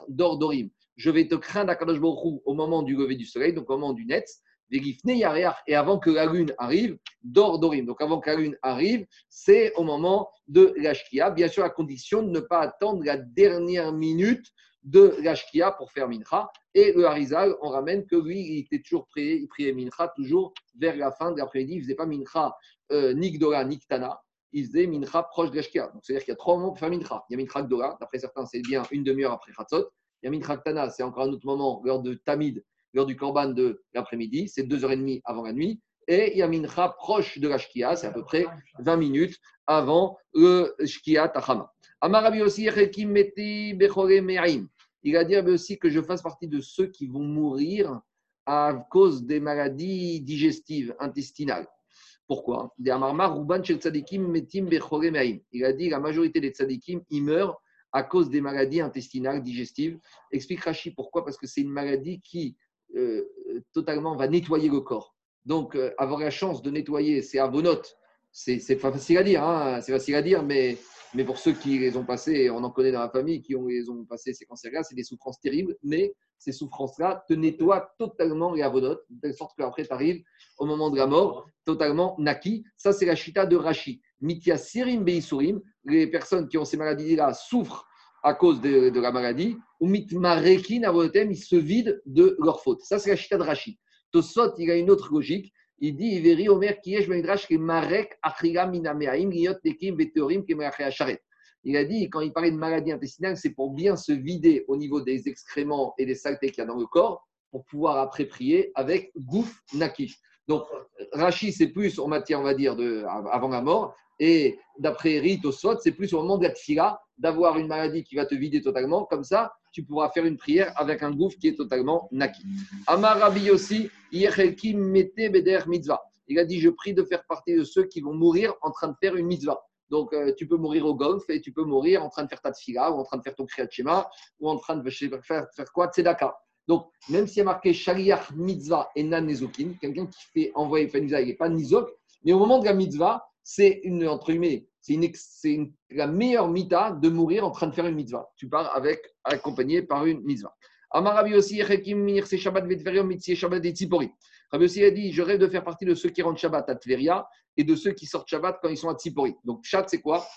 dordorim. Je vais te craindre Baruch Hu au moment du lever du soleil, donc au moment du net. Et avant que la lune arrive, Dor Dorim. Donc avant que la lune arrive, c'est au moment de l'Ashkia. Bien sûr, à condition de ne pas attendre la dernière minute de l'Ashkia pour faire Mincha. Et le Harizal, on ramène que lui, il était toujours prêt, il priait Mincha toujours vers la fin de l'après-midi. Il ne faisait pas Mincha euh, ni Gdora ni Ktana. Il faisait Mincha proche de l'Ashkia. Donc c'est-à-dire qu'il y a trois moments pour faire Mincha. Il y a Mincha Gdora, d'après certains, c'est bien une demi-heure après Chatzot. Il y a Mincha Ktana, c'est encore un autre moment, l'heure de Tamid, l'heure du Korban de l'après-midi. C'est deux heures et demie avant la nuit. Et il y a Mincha proche de la Shkia, c'est à peu près 20 minutes avant le Shkia Tachama. Amarabi aussi. Il a dit aussi que je fasse partie de ceux qui vont mourir à cause des maladies digestives, intestinales. Pourquoi? Il a dit la majorité des Tzadikim, ils meurent à cause des maladies intestinales, digestives. Explique Rashi pourquoi Parce que c'est une maladie qui totalement va nettoyer le corps. Donc, euh, avoir la chance de nettoyer ces avonotes, c'est pas facile à dire, hein, c'est facile à dire, mais, mais pour ceux qui les ont passés, on en connaît dans la famille, qui ont, les ont passés ces cancers-là, c'est des souffrances terribles, mais ces souffrances-là te nettoient totalement les avonotes, de telle sorte qu'après, tu arrives au moment de la mort totalement naki. Ça, c'est la chita de Rashi. Mitya sirim beisurim, les personnes qui ont ces maladies-là souffrent à cause de, la maladie, ou mitmarekin avonotem, ils se vident de leur faute. Ça, c'est la chita de Rashi. Tosot, il a une autre logique. Il dit, Omer Marek Achriga Minameaim Tekim. Il a dit, quand il parlait de maladie intestinale, c'est pour bien se vider au niveau des excréments et des saletés qu'il y a dans le corps, pour pouvoir après prier avec Gouf Naki. Donc, Rashi, c'est plus en matière, on va dire, de, avant la mort. Et d'après Rit Tosot, c'est plus au moment de la tfila, d'avoir une maladie qui va te vider totalement. Comme ça, tu pourras faire une prière avec un gouffre qui est totalement naki. Amar Rabbi aussi, Mete Beder Mitzvah. Il a dit Je prie de faire partie de ceux qui vont mourir en train de faire une mitzvah. Donc, euh, tu peux mourir au golf et tu peux mourir en train de faire ta tfila ou en train de faire ton kriyat shema ou en train de faire, faire quoi Tzedaka. Donc, même s'il y a marqué Shaliach Mitzvah et Nan Nezokin, quelqu'un qui fait envoyer faire une mitzvah, il n'est pas Nizok, mais au moment de la mitzvah, c'est une, entre c'est la meilleure mita de mourir en train de faire une mitzvah. Tu pars avec, accompagné par une mitzvah. Amar Rabbi aussi, Shabbat Shabbat et Tzipori. Rabbi aussi a dit, je rêve de faire partie de ceux qui rentrent Shabbat à Tveria et de ceux qui sortent Shabbat quand ils sont à Tzipori. Donc, Shabbat, c'est quoi?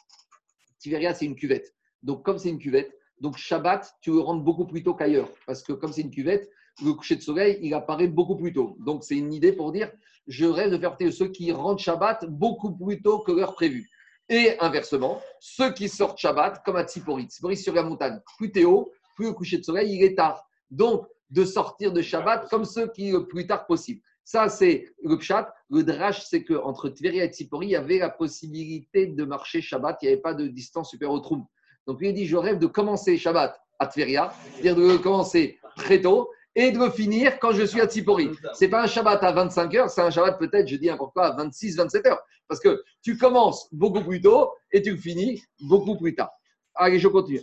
Tveria, c'est une cuvette. Donc, comme c'est une cuvette, donc Shabbat, tu rentres beaucoup plus tôt qu'ailleurs. Parce que comme c'est une cuvette, le coucher de soleil, il apparaît beaucoup plus tôt. Donc, c'est une idée pour dire, je rêve de faire ceux qui rentrent Shabbat beaucoup plus tôt que l'heure prévue. Et inversement, ceux qui sortent Shabbat, comme à Tsipori, Tsipori sur la montagne, plus t'es haut, plus le coucher de soleil, il est tard. Donc, de sortir de Shabbat comme ceux qui le plus tard possible. Ça, c'est le pshat. Le drash, c'est qu'entre Tveria et Tsipori, il y avait la possibilité de marcher Shabbat. Il n'y avait pas de distance supérieure au. Donc, il dit Je rêve de commencer Shabbat à Tveria, c'est-à-dire de commencer très tôt et de le finir quand je suis à Tsipori. Ce n'est pas un Shabbat à 25 heures, c'est un Shabbat peut-être, je dis n'importe quoi, à 26, 27 heures. Parce que tu commences beaucoup plus tôt et tu finis beaucoup plus tard. Allez, je continue.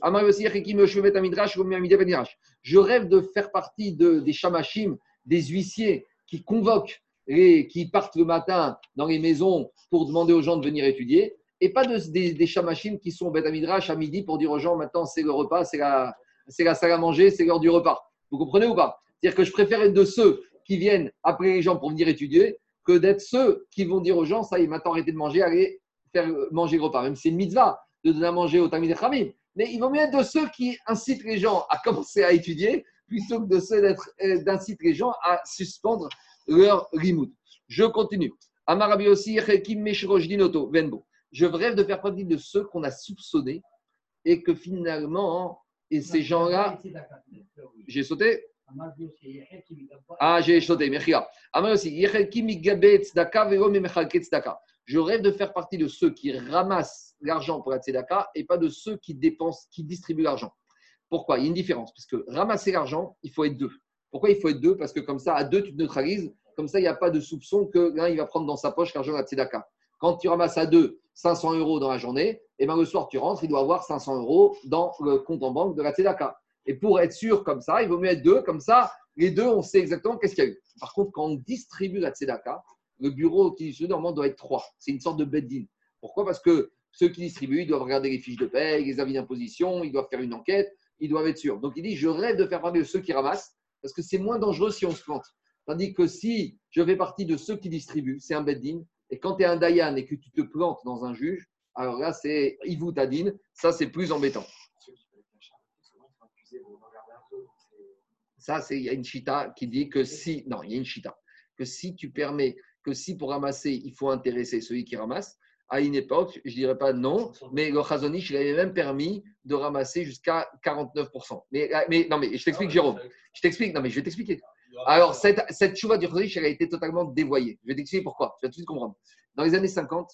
Je rêve de faire partie de, des chamachim, des huissiers qui convoquent et qui partent le matin dans les maisons pour demander aux gens de venir étudier, et pas de, des, des chamachim qui sont au Bet Amidrash à midi pour dire aux gens maintenant c'est le repas, c'est la, c'est la salle à manger, c'est l'heure du repas. Vous comprenez ou pas? C'est-à-dire que je préfère être de ceux qui viennent appeler les gens pour venir étudier que d'être ceux qui vont dire aux gens ça y est, maintenant arrêtez de manger, allez faire manger le repas. Même si c'est une mitzvah de donner à manger au Tamid Khamim. Mais il vaut mieux être de ceux qui incitent les gens à commencer à étudier plutôt que de ceux euh, d'inciter les gens à suspendre leur limoud. Je continue. Amarabi aussi, Venbo. Je rêve de faire partie de ceux qu'on a soupçonnés et que finalement, et ces gens-là, j'ai sauté Ah, j'ai sauté, merci. Amar aussi. Je rêve de faire partie de ceux qui ramassent l'argent pour la tzedaka et pas de ceux qui dépensent, qui distribuent l'argent. Pourquoi? Il y a une différence. Parce que ramasser l'argent, il faut être deux. Pourquoi il faut être deux? Parce que comme ça, à deux, tu te neutralises. Comme ça, il n'y a pas de soupçon que l'un, il va prendre dans sa poche l'argent de la tzedaka. Quand tu ramasses à deux 500 euros dans la journée, et ben le soir, tu rentres, il doit avoir 500 euros dans le compte en banque de la tzedaka. Et pour être sûr comme ça, il vaut mieux être deux. Comme ça, les deux, on sait exactement qu'est-ce qu'il y a eu. Par contre, quand on distribue la tzedaka, le bureau qui distribue normalement doit être trois. C'est une sorte de bed-in. Pourquoi? Parce que ceux qui distribuent, ils doivent regarder les fiches de paie, les avis d'imposition, ils doivent faire une enquête, ils doivent être sûrs. Donc il dit, je rêve de faire partie de ceux qui ramassent, parce que c'est moins dangereux si on se plante. Tandis que si je fais partie de ceux qui distribuent, c'est un beddin. Et quand tu es un dayan et que tu te plantes dans un juge, alors là, c'est Ivu Tadin, ça c'est plus embêtant. Ça, c'est il y a une chita qui dit que si, non, il y a une chita, que si tu permets, que si pour ramasser, il faut intéresser celui qui ramasse, à une époque, je dirais pas non, mais le Chazonich, il avait même permis de ramasser jusqu'à 49%. Mais, mais non, mais je t'explique, Jérôme. Je t'explique, non, mais je vais t'expliquer. Alors, cette, cette chouva du Chazonich, elle a été totalement dévoyée. Je vais t'expliquer pourquoi. Tu vas tout de suite comprendre. Dans les années 50,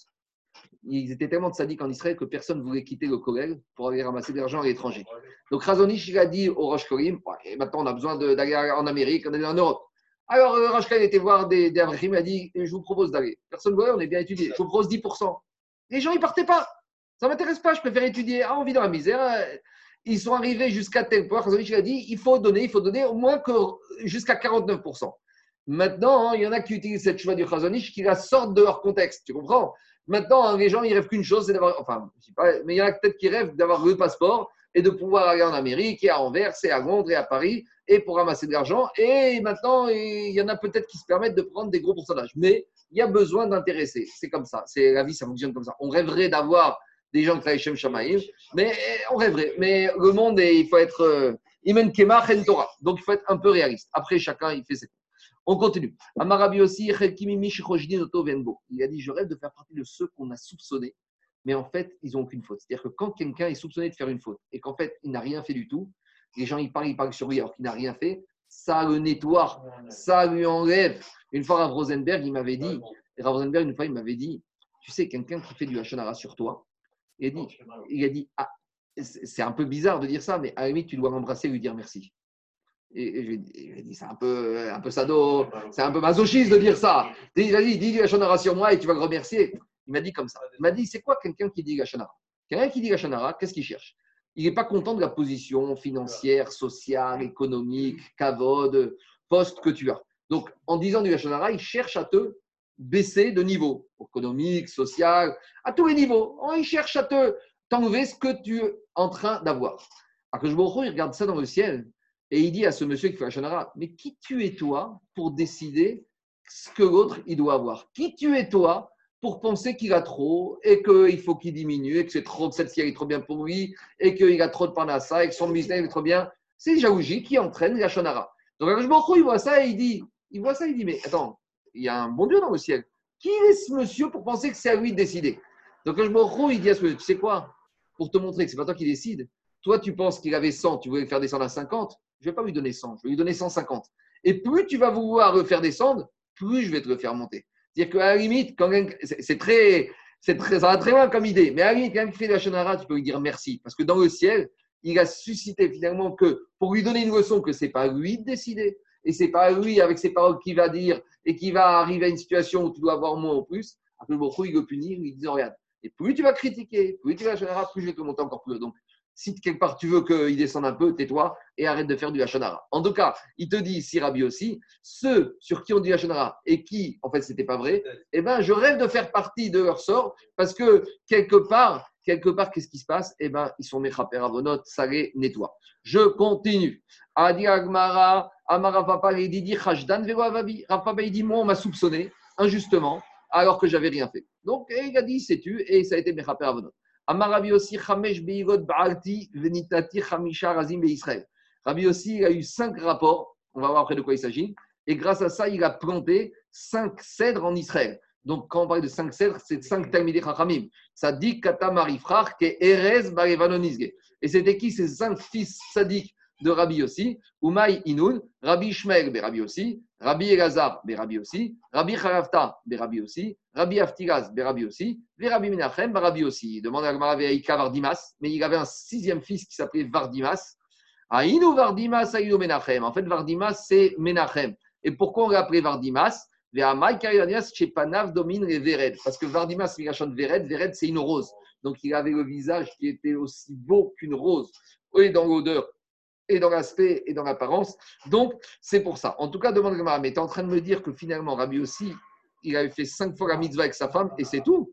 ils étaient tellement de sadiques en Israël que personne ne voulait quitter le Kollel pour aller ramasser de l'argent à l'étranger. Donc Razonich, il a dit au Rosh et maintenant on a besoin d'aller en Amérique, on est en Europe. Alors euh, Rosh Korim était voir des, des il a dit, je vous propose d'aller. Personne ne voulait, on est bien étudié. Je vous propose 10%. Les gens, ils partaient pas. Ça ne m'intéresse pas, je préfère étudier. Ah, on vit dans la misère. Ils sont arrivés jusqu'à tel point. Razonich, il a dit, il faut donner, il faut donner au moins jusqu'à 49%. Maintenant, hein, il y en a qui utilisent cette cheval du Chazonich qui la sortent de leur contexte. Tu comprends? Maintenant, hein, les gens, ils rêvent qu'une chose, c'est d'avoir. Enfin, je sais pas, mais il y en a peut-être qui rêvent d'avoir le passeport et de pouvoir aller en Amérique et à Anvers et à Londres et à Paris et pour ramasser de l'argent. Et maintenant, il y en a peut-être qui se permettent de prendre des gros pourcentages. Mais il y a besoin d'intéresser. C'est comme ça. C'est la vie, ça fonctionne comme ça. On rêverait d'avoir des gens qui travaillent chez Shamaïm, mais on rêverait. Mais le monde, est- il faut être. euh, Imen Kema Chen Torah. Donc, il faut être un peu réaliste. Après, chacun, il fait ses on continue. Amarabi aussi. Il a dit Je rêve de faire partie de ceux qu'on a soupçonnés, mais en fait, ils n'ont aucune faute. C'est-à-dire que quand quelqu'un est soupçonné de faire une faute et qu'en fait, il n'a rien fait du tout, les gens, ils parlent, ils parlent sur lui alors qu'il n'a rien fait, ça le nettoie, ça lui enlève. Une fois, Rav Rosenberg, il m'avait dit Rav Rosenberg, une fois, il m'avait dit Tu sais, quelqu'un qui fait du Hachonara sur toi, il a dit, il a dit ah, c'est un peu bizarre de dire ça, mais à la limite, tu dois l'embrasser et lui dire merci. Et, je lui ai dit- dit, c'est un peu, un peu sado, c'est un peu masochiste de dire ça. Dis, vas-y, dis du Hachonara sur moi et tu vas le remercier. Il m'a dit comme ça. Il m'a dit, c'est quoi quelqu'un qui dit Hachonara Quelqu'un qui dit Hachonara, qu'est-ce qu'il cherche? Il n'est pas content de la position financière, sociale, économique, cavode, poste que tu as. Donc, en disant du Hachonara, il cherche à te baisser de niveau économique, social, à tous les niveaux. Oh, Il cherche à te t'enlever ce que tu es en train d'avoir. Je il regarde ça dans le ciel et il dit à ce monsieur qui fait la Shonara, mais qui tu es toi pour décider ce que l'autre il doit avoir? Qui tu es toi pour penser qu'il a trop et qu'il faut qu'il diminue et que c'est trop, cette ciel est trop bien pour lui et qu'il a trop de panassa et que son business est trop bien C'est Jaouji qui entraîne la Shonara. Donc je il voit ça et il dit, il voit ça, il dit, mais attends, il y a un bon Dieu dans le ciel. Qui est ce monsieur pour penser que c'est à lui de décider? Donc je il dit à ce monsieur, tu sais quoi? Pour te montrer que c'est pas toi qui décide, toi tu penses qu'il avait 100, tu voulais le faire descendre à 50, je ne vais pas lui donner 100, je vais lui donner 150. Et plus tu vas vouloir le faire descendre, plus je vais te le faire monter. C'est-à-dire qu'à la limite, quand c'est c'est très, c'est très, ça va très loin comme idée, mais à la limite, quelqu'un qui fait de la Shonara, tu peux lui dire merci. Parce que dans le ciel, il a suscité finalement que, pour lui donner une leçon, que ce n'est pas lui de décider, et c'est pas lui, avec ses paroles, qui va dire, et qui va arriver à une situation où tu dois avoir moins ou plus. Après, beaucoup, il le punit, il dit, regarde, et plus tu vas critiquer, plus tu vas Shonara, plus je vais te monter encore plus. Donc, si quelque part tu veux qu'il descende un peu, tais-toi et arrête de faire du Hachonara. En tout cas, il te dit ici, Rabbi aussi, ceux sur qui on dit Hachonara et qui, en fait, c'était pas vrai, eh ben, je rêve de faire partie de leur sort parce que quelque part, quelque part, qu'est-ce qui se passe? Eh ben, ils sont Mechaper Avonot, ça les nettoie. Je continue. Adi Agmara, Amara Papa, il dit. Rav Papa, il dit Moi, on m'a soupçonné injustement alors que j'avais rien fait. Donc, il a dit Sais-tu Et ça a été Mechaper Avonot. Amarabi aussi, Baalti, Venitati, Razim. Rabbi aussi, il a eu cinq rapports, on va voir après de quoi il s'agit, et grâce à ça, il a planté cinq cèdres en Israël. Donc, quand on parle de cinq cèdres, c'est cinq Talmidei Chachamim. Ça dit Kata Marifrach, qui est Erez Barevanonizge. Et c'était qui ces cinq fils sadiques de Rabbi aussi Umay Inun, Rabbi Ishmael, ben Rabbi aussi, Rabbi Elazar, ben Rabbi aussi, Rabbi Charavta, ben Rabbi aussi, Rabbi Aftigaz, ben Rabbi et Rabbi Menachem, ben Rabbi aussi. Il demande à Gmara Veika Vardimas, mais il avait un sixième fils qui s'appelait Vardimas. Aïnou Vardimas, Aïnou Menachem. En fait, Vardimas, c'est Menachem. Et pourquoi on l'a appelé Vardimas? Parce que Vardimas, il de Vered. Vered, c'est une rose. Donc, il avait le visage qui était aussi beau qu'une rose, et dans l'odeur, et dans l'aspect, et dans l'apparence. Donc, c'est pour ça. En tout cas, demande Gamara, mais tu es en train de me dire que finalement, Rabbi aussi, il avait fait cinq fois la mitzvah avec sa femme, et c'est tout.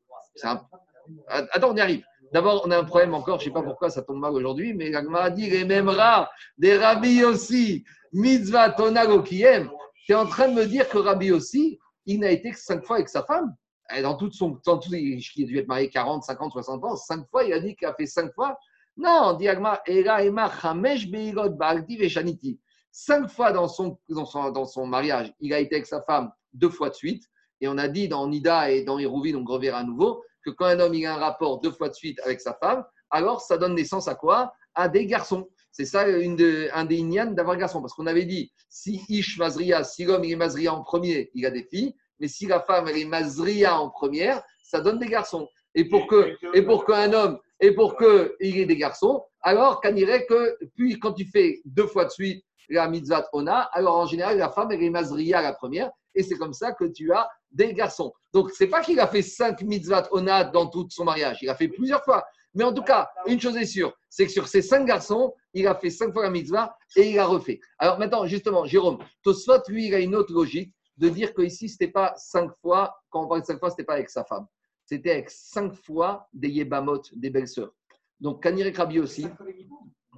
Attends, on y arrive. D'abord, on a un problème encore, je ne sais pas pourquoi ça tombe mal aujourd'hui, mais la Gemara dit les mêmes rats des Rabbi aussi, mitzvah tonago aime. tu es en train de me dire que Rabbi aussi, il n'a été que cinq fois avec sa femme? Et Dans toute son tout, il a dû être marié 40, 50, 60 ans. Cinq fois, il a dit qu'il a fait cinq fois. Non, diagma, Era Ema Chamesh Beirot Baalti Veshaniti. Cinq fois dans son, dans, son, dans son mariage, il a été avec sa femme deux fois de suite. Et on a dit dans Nida et dans Hérouvine, on reverra à nouveau, que quand un homme il a un rapport deux fois de suite avec sa femme, alors ça donne naissance à quoi? À des garçons. C'est ça une de- un des ignanes d'avoir garçon. Parce qu'on avait dit, si Ish Mazria, si l'homme il est Mazria en premier, il a des filles. Mais si la femme elle est Mazria en première, ça donne des garçons. Et pour que, et pour qu'un homme, et pour qu'il ait des garçons, alors qu'on dirait que, puis quand tu fais deux fois de suite la mitzvah ona, alors en général, la femme elle est Mazria la première. Et c'est comme ça que tu as des garçons. Donc, c'est pas qu'il a fait cinq mitzvot ona dans tout son mariage. Il a fait plusieurs fois. Mais en tout cas, une chose est sûre, c'est que sur ces cinq garçons, il a fait cinq fois la mitzvah et il a refait. Alors maintenant, justement, Jérôme, Tosfot, lui, il a une autre logique de dire que ici, c'était pas cinq fois, quand on parle de cinq fois, c'était pas avec sa femme. C'était avec cinq fois des yébamot, des belles-sœurs. Donc, Kanirek Rabbi aussi,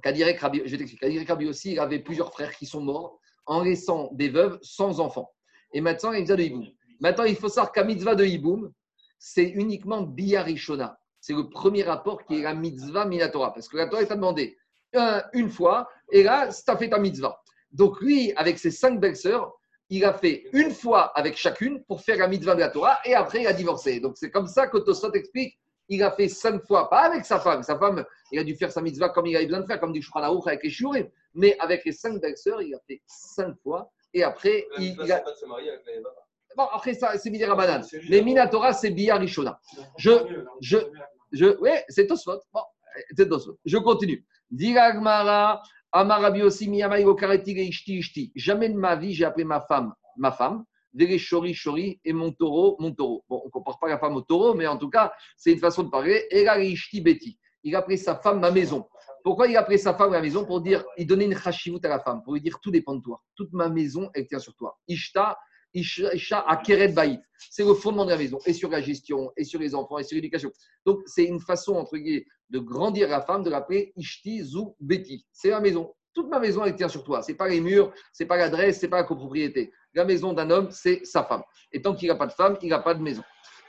Kanirek Rabbi, je Kanirek Rabbi aussi, il avait plusieurs frères qui sont morts en laissant des veuves sans enfants. Et maintenant, il y a de hiboum. Maintenant, il faut savoir qu'à mitzvah de hiboum, c'est uniquement Biyarishona. C'est le premier rapport qui est la mitzvah minatora. Parce que la Torah t'a demandé un- une fois, et là, tu as fait ta mitzvah. Donc lui, avec ses cinq belles-sœurs, il a fait une fois avec chacune pour faire la mitzvah de la Torah, et après, il a divorcé. Donc c'est comme ça que Tosot explique. Il a fait cinq fois, pas avec sa femme. Sa femme, il a dû faire sa mitzvah comme il avait besoin de faire, comme dit Shulchan avec les Shurim. Mais avec les cinq belles-sœurs, il a fait cinq fois. Et après, il, il a, pas de se marier avec les babas. Bon, après ça, c'est Midera Banane. Mais Minatora, c'est Rishona. Je, je, je, ouais, c'est Tosfot. Bon, c'est Tosfot. Je continue. Diragmara, Amarabi aussi, Miyamai Ishti Ishti. Jamais de ma vie, j'ai appelé ma femme, ma femme. Shori Shori et mon taureau, mon taureau. Bon, on ne compare pas la femme au taureau, mais en tout cas, c'est une façon de parler. Ega Ishti Beti. Il a appelé sa femme ma maison. Pourquoi il a appelé sa femme ma maison? Pour dire, il donnait une chashivut à la femme, pour lui dire tout dépend de toi. Toute ma maison, elle tient sur toi. Ishta, Isha Baït. C'est le fondement de la maison, et sur la gestion, et sur les enfants, et sur l'éducation. Donc, c'est une façon, entre guillemets, de grandir la femme, de l'appeler Ishti Zou Beti. C'est ma maison. Toute ma maison, elle tient sur toi. C'est pas les murs, c'est pas l'adresse, c'est pas la copropriété. La maison d'un homme, c'est sa femme. Et tant qu'il n'a pas de femme, il n'a pas de maison.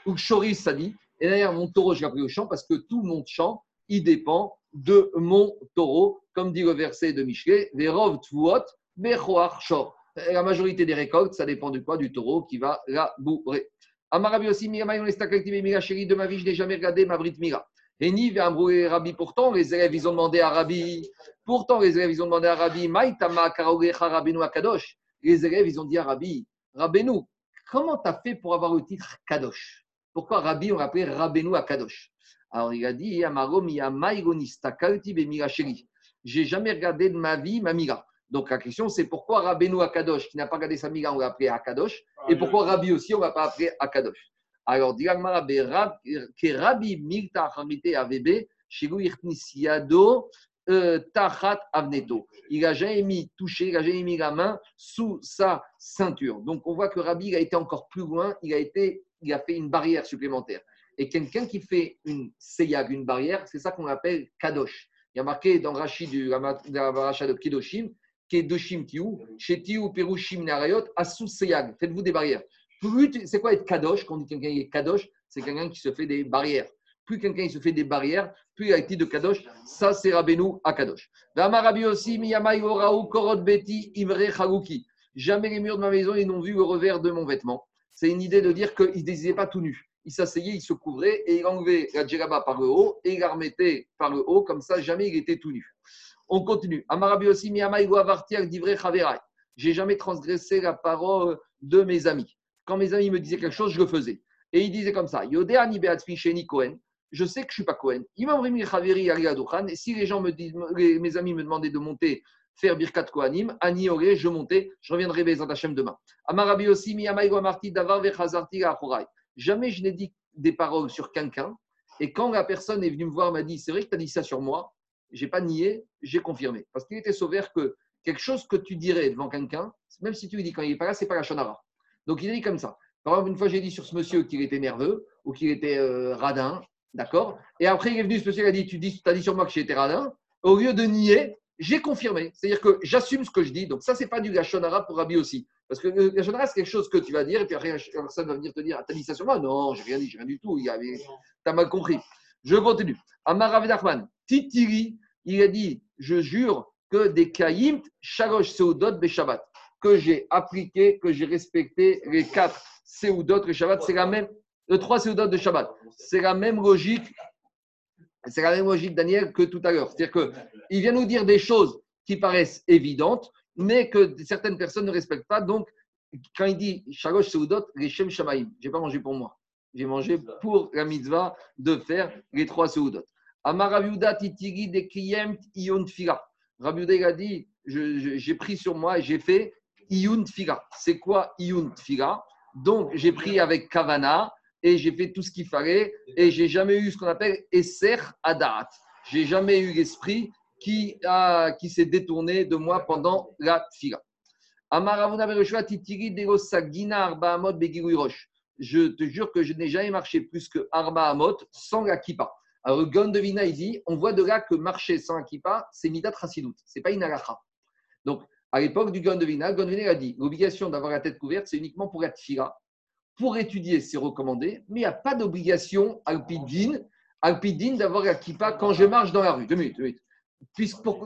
Ou Choris, ça dit. Et d'ailleurs, mon taureau, je l'ai appris au champ parce que tout mon champ, il dépend de mon taureau, comme dit le verset de Michelet, Verov Tvuot, Bechoar Shor. La majorité des récoltes, ça dépend du quoi Du taureau qui va labourer. Amarabi aussi, de ma vie, je n'ai jamais regardé ma Brit Mira. Et ni et Rabbi, pourtant, les élèves, ils ont demandé à Rabbi, pourtant, les élèves, ils ont demandé à Rabbi, Maïtama Rabbeinu Akadosh. Les élèves, ils ont dit à Rabbi, Rabbeinu, comment tu as fait pour avoir le titre Kadosh? Pourquoi Rabbi, on l'appelait Rabbeinu Akadosh? Alors, il a dit, Amarom. J'ai jamais regardé de ma vie ma Mira. Donc la question, c'est pourquoi Rabbeinu Akadosh, qui n'a pas regardé sa Mira, on l'a appelé Akadosh, et pourquoi Rabbi aussi, on ne l'a pas appelé Akadosh Alors, dit l'Agmara, be Rab- que Rabbi Milta Harite Avebe, Shigu Irtnisiado, euh, Tachat Avneto. Il n'a jamais mis touché, il n'a jamais mis la main sous sa ceinture. Donc on voit que Rabbi il a été encore plus loin, il a, été, il a fait une barrière supplémentaire. Et quelqu'un qui fait une seyag, une barrière, c'est ça qu'on appelle Kadosh. Il y a marqué dans Rashi du la Racha de Kedoshim, Kedoshim Tiou, Shetiou Perushim Narayot, Asus Seyag. Faites-vous des barrières. C'est quoi être Kadosh? Quand on dit quelqu'un est Kadosh, c'est quelqu'un qui se fait des barrières. Plus quelqu'un se fait des barrières, plus il a été de Kadosh. Ça, c'est Rabbeinu à Kadosh. Aussi, Korot Beti, Imre. Jamais les murs de ma maison, ils n'ont vu le revers de mon vêtement. C'est une idée de dire qu'il ne désiraient pas tout nu. Il s'asseyait, il se couvrait et il enlevait la djellaba par le haut et il la remettait par le haut. Comme ça, jamais il était tout nu. On continue. Amarabi aussi. J'ai jamais transgressé la parole de mes amis. Quand mes amis me disaient quelque chose, je le faisais. Et il disait comme ça Cohen. Je sais que je ne suis pas Cohen. Et si les gens me disent, mes amis me demandaient de monter, faire Birkat Kohanim, Ani Oré, je montais, je reviendrai Bezat Hashem demain. Amarabi aussi, Davar. Jamais je n'ai dit des paroles sur quelqu'un. Et quand la personne est venue me voir, m'a dit C'est vrai que tu as dit ça sur moi, j'ai pas nié, j'ai confirmé. Parce qu'il était sauvé que quelque chose que tu dirais devant quelqu'un, même si tu lui dis quand il n'est pas là, c'est pas la shonara. Donc il a dit comme ça. Par exemple, une fois, j'ai dit sur ce monsieur qu'il était nerveux ou qu'il était euh, radin, d'accord? Et après, il est venu, ce monsieur il a dit Tu dis, as dit sur moi que j'étais radin. Au lieu de nier, j'ai confirmé. C'est-à-dire que j'assume ce que je dis. Donc ça, c'est pas du gachonara pour Rabbi aussi. Parce que le Lachon Hara, c'est quelque chose que tu vas dire, et puis après, la personne va venir te dire, ah, t'as dit ça sur moi? Non, j'ai rien dit, j'ai rien du tout. Avait... T'as mal compris. Je continue. Amar Rav Nachman, Titiri, il a dit, je jure que des Kaïmt, Shalosh Seudot Beshabbat, que j'ai appliqué, que j'ai respecté les quatre Seudot le Shabbat, c'est la même, le trois Seudot de Shabbat. C'est la même logique, c'est la même logique, Daniel, que tout à l'heure. C'est-à-dire qu'il vient nous dire des choses qui paraissent évidentes, mais que certaines personnes ne respectent pas. Donc, quand il dit Shalosh Seudot, les Shem Shamaim, je n'ai pas mangé pour moi. J'ai mangé pour la mitzvah de faire les trois Seudot. Amar Raviuda Titiri de Kriyem Ion Tfila. Raviuda, il a dit j'ai pris sur moi et j'ai fait Iyun Tfila. C'est quoi Iyun Tfila Donc, j'ai pris avec Kavana et j'ai fait tout ce qu'il fallait et j'ai jamais eu ce qu'on appelle Esser Adat. J'ai jamais eu l'esprit qui, s'est détourné de moi pendant la Begirui Roche. Je te jure que je n'ai jamais marché plus que Arba Amot sans la kippa. Alors, le il dit on voit de là que marcher sans kippa, c'est Midat Hasidut, c'est pas une. Donc, à l'époque du Gaon de a dit l'obligation d'avoir la tête couverte, c'est uniquement pour la tfila. Pour étudier, c'est recommandé, mais il n'y a pas d'obligation alpidine, alpidine d'avoir la kippa quand je marche dans la rue. Deux minutes, deux minutes.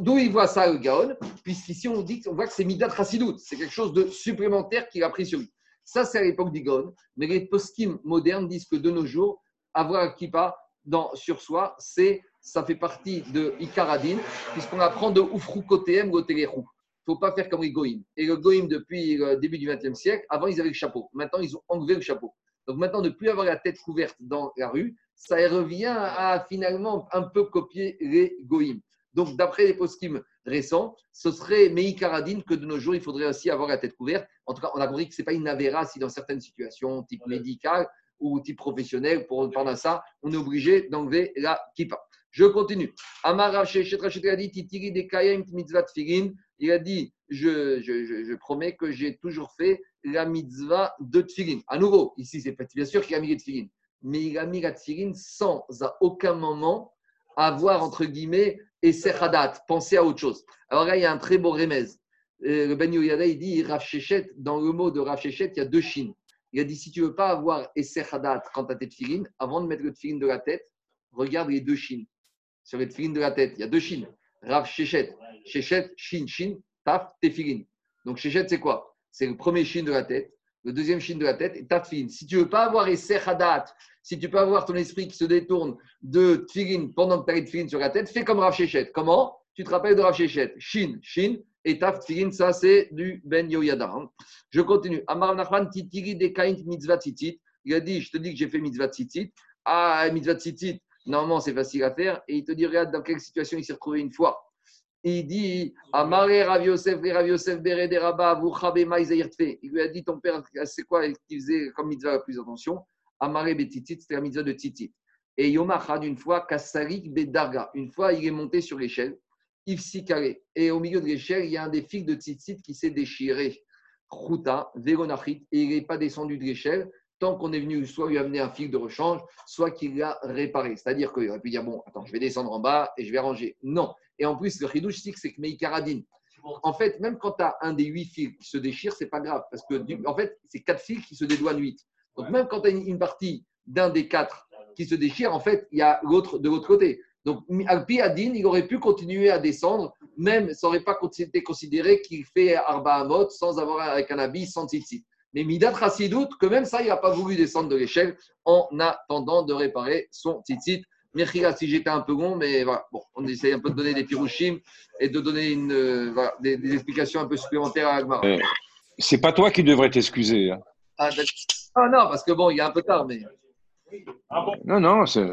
D'où il voit ça, le Gaon? Puisqu'ici, on on voit que c'est Midat Hasidut, c'est quelque chose de supplémentaire qu'il a pris sur lui. Ça, c'est à l'époque du Gaon, mais les poskim modernes disent que de nos jours, avoir la kippa dans, sur soi, c'est, ça fait partie de Ikaradin, puisqu'on apprend de Ufru Koteem Goterehu. Il ne faut pas faire comme les Goïm. Et le Goïm, depuis le début du XXe siècle, avant, ils avaient le chapeau. Maintenant, ils ont enlevé le chapeau. Donc maintenant, ne plus avoir la tête couverte dans la rue, ça revient à finalement un peu copier les Goïm. Donc, d'après les poskim récents, ce serait Meikaradin que de nos jours, il faudrait aussi avoir la tête couverte. En tout cas, on a compris que ce n'est pas une avéra si dans certaines situations, type médical ou type professionnel, pour pendant ça, on est obligé d'enlever la kippa. Je continue. Amar Rav Shechet Rachet a dit Titiri de Kayem mitzvah tfilin. Il a dit je, je, je, promets que j'ai toujours fait la mitzvah de tfilin. À nouveau, ici, c'est bien sûr qu'il a mis les tfilin, mais il a mis la tfilin sans à aucun moment avoir, entre guillemets, et sechadat, penser à autre chose. Alors là, il y a un très beau remez. Euh, Le Ben Yoyada, il dit Rav Shechet, dans le mot de Rav Shechet, il y a deux chines. Il a dit si tu veux pas avoir Esser Hadat quand tu as tes tefilines, avant de mettre le tefilin de la tête, regarde les deux chines. Sur les tefilines de la tête, il y a deux chines. Rav Shechet, Shechet, Shin, Shin, Taf, tefilin. Donc Shechet, c'est quoi? C'est le premier chine de la tête, le deuxième chine de la tête et Taf tefilin. Si tu veux pas avoir Esser Hadat, si tu peux avoir ton esprit qui se détourne de tefilin pendant que tu as les sur la tête, fais comme Rav Shechet. Comment? Tu te rappelles de Rav Shechet Shin, Shin, et Taf tefilin, ça c'est du Ben Yoyada. hein. Je continue. Amar Nachman titiri mitzvah tzitzit. Il a dit, je te dis que j'ai fait mitzvah tzitzit. Ah, mitzvah tzitzit, normalement c'est facile à faire. Et il te dit, regarde dans quelle situation il s'est retrouvé une fois. Il dit, Amare Rav Yosef, Rav Yosef, Bere de Rabba. Il lui a dit, ton père, c'est quoi qu'il faisait comme mitzvah la plus attention? Amare Betitzit, c'était la mitzvah de tzitzit. Et Yom Achad, une fois, Kassarik Bedarga. Une fois, il est monté sur l'échelle. Ifsi carré. Et au milieu de l'échelle, il y a un des fils de tzitzit qui s'est déchiré. Ruta, Véronachit, et il n'est pas descendu de l'échelle tant qu'on est venu soit lui amener un fil de rechange, soit qu'il l'a réparé. C'est-à-dire qu'il aurait pu dire Bon, attends, je vais descendre en bas et je vais ranger. Non. Et en plus, le chidouche, c'est que Meikaradine. En fait, même quand tu as un des huit fils qui se déchire, c'est pas grave. Parce que, en fait, c'est quatre fils qui se dédouanent huit. Donc, même quand tu as une, une partie d'un des quatre qui se déchire, en fait, il y a l'autre de l'autre côté. Donc, Alpi Adin, il aurait pu continuer à descendre, même ça n'aurait pas été considéré qu'il fait Arba Amot sans avoir avec un habit, sans tzitzit. Mais Midat Rassidout, que même ça, il n'a pas voulu descendre de l'échelle en attendant de réparer son tzitzit. Mechila, si j'étais un peu long, mais voilà, bon, on essaye un peu de donner des pirouchim et de donner une, euh, voilà, des, des explications un peu supplémentaires à Agmar. Euh, C'est pas toi qui devrais t'excuser. hein. Ah. Ah non, parce que bon, il est un peu tard, mais. Ah bon Non, non, c'est-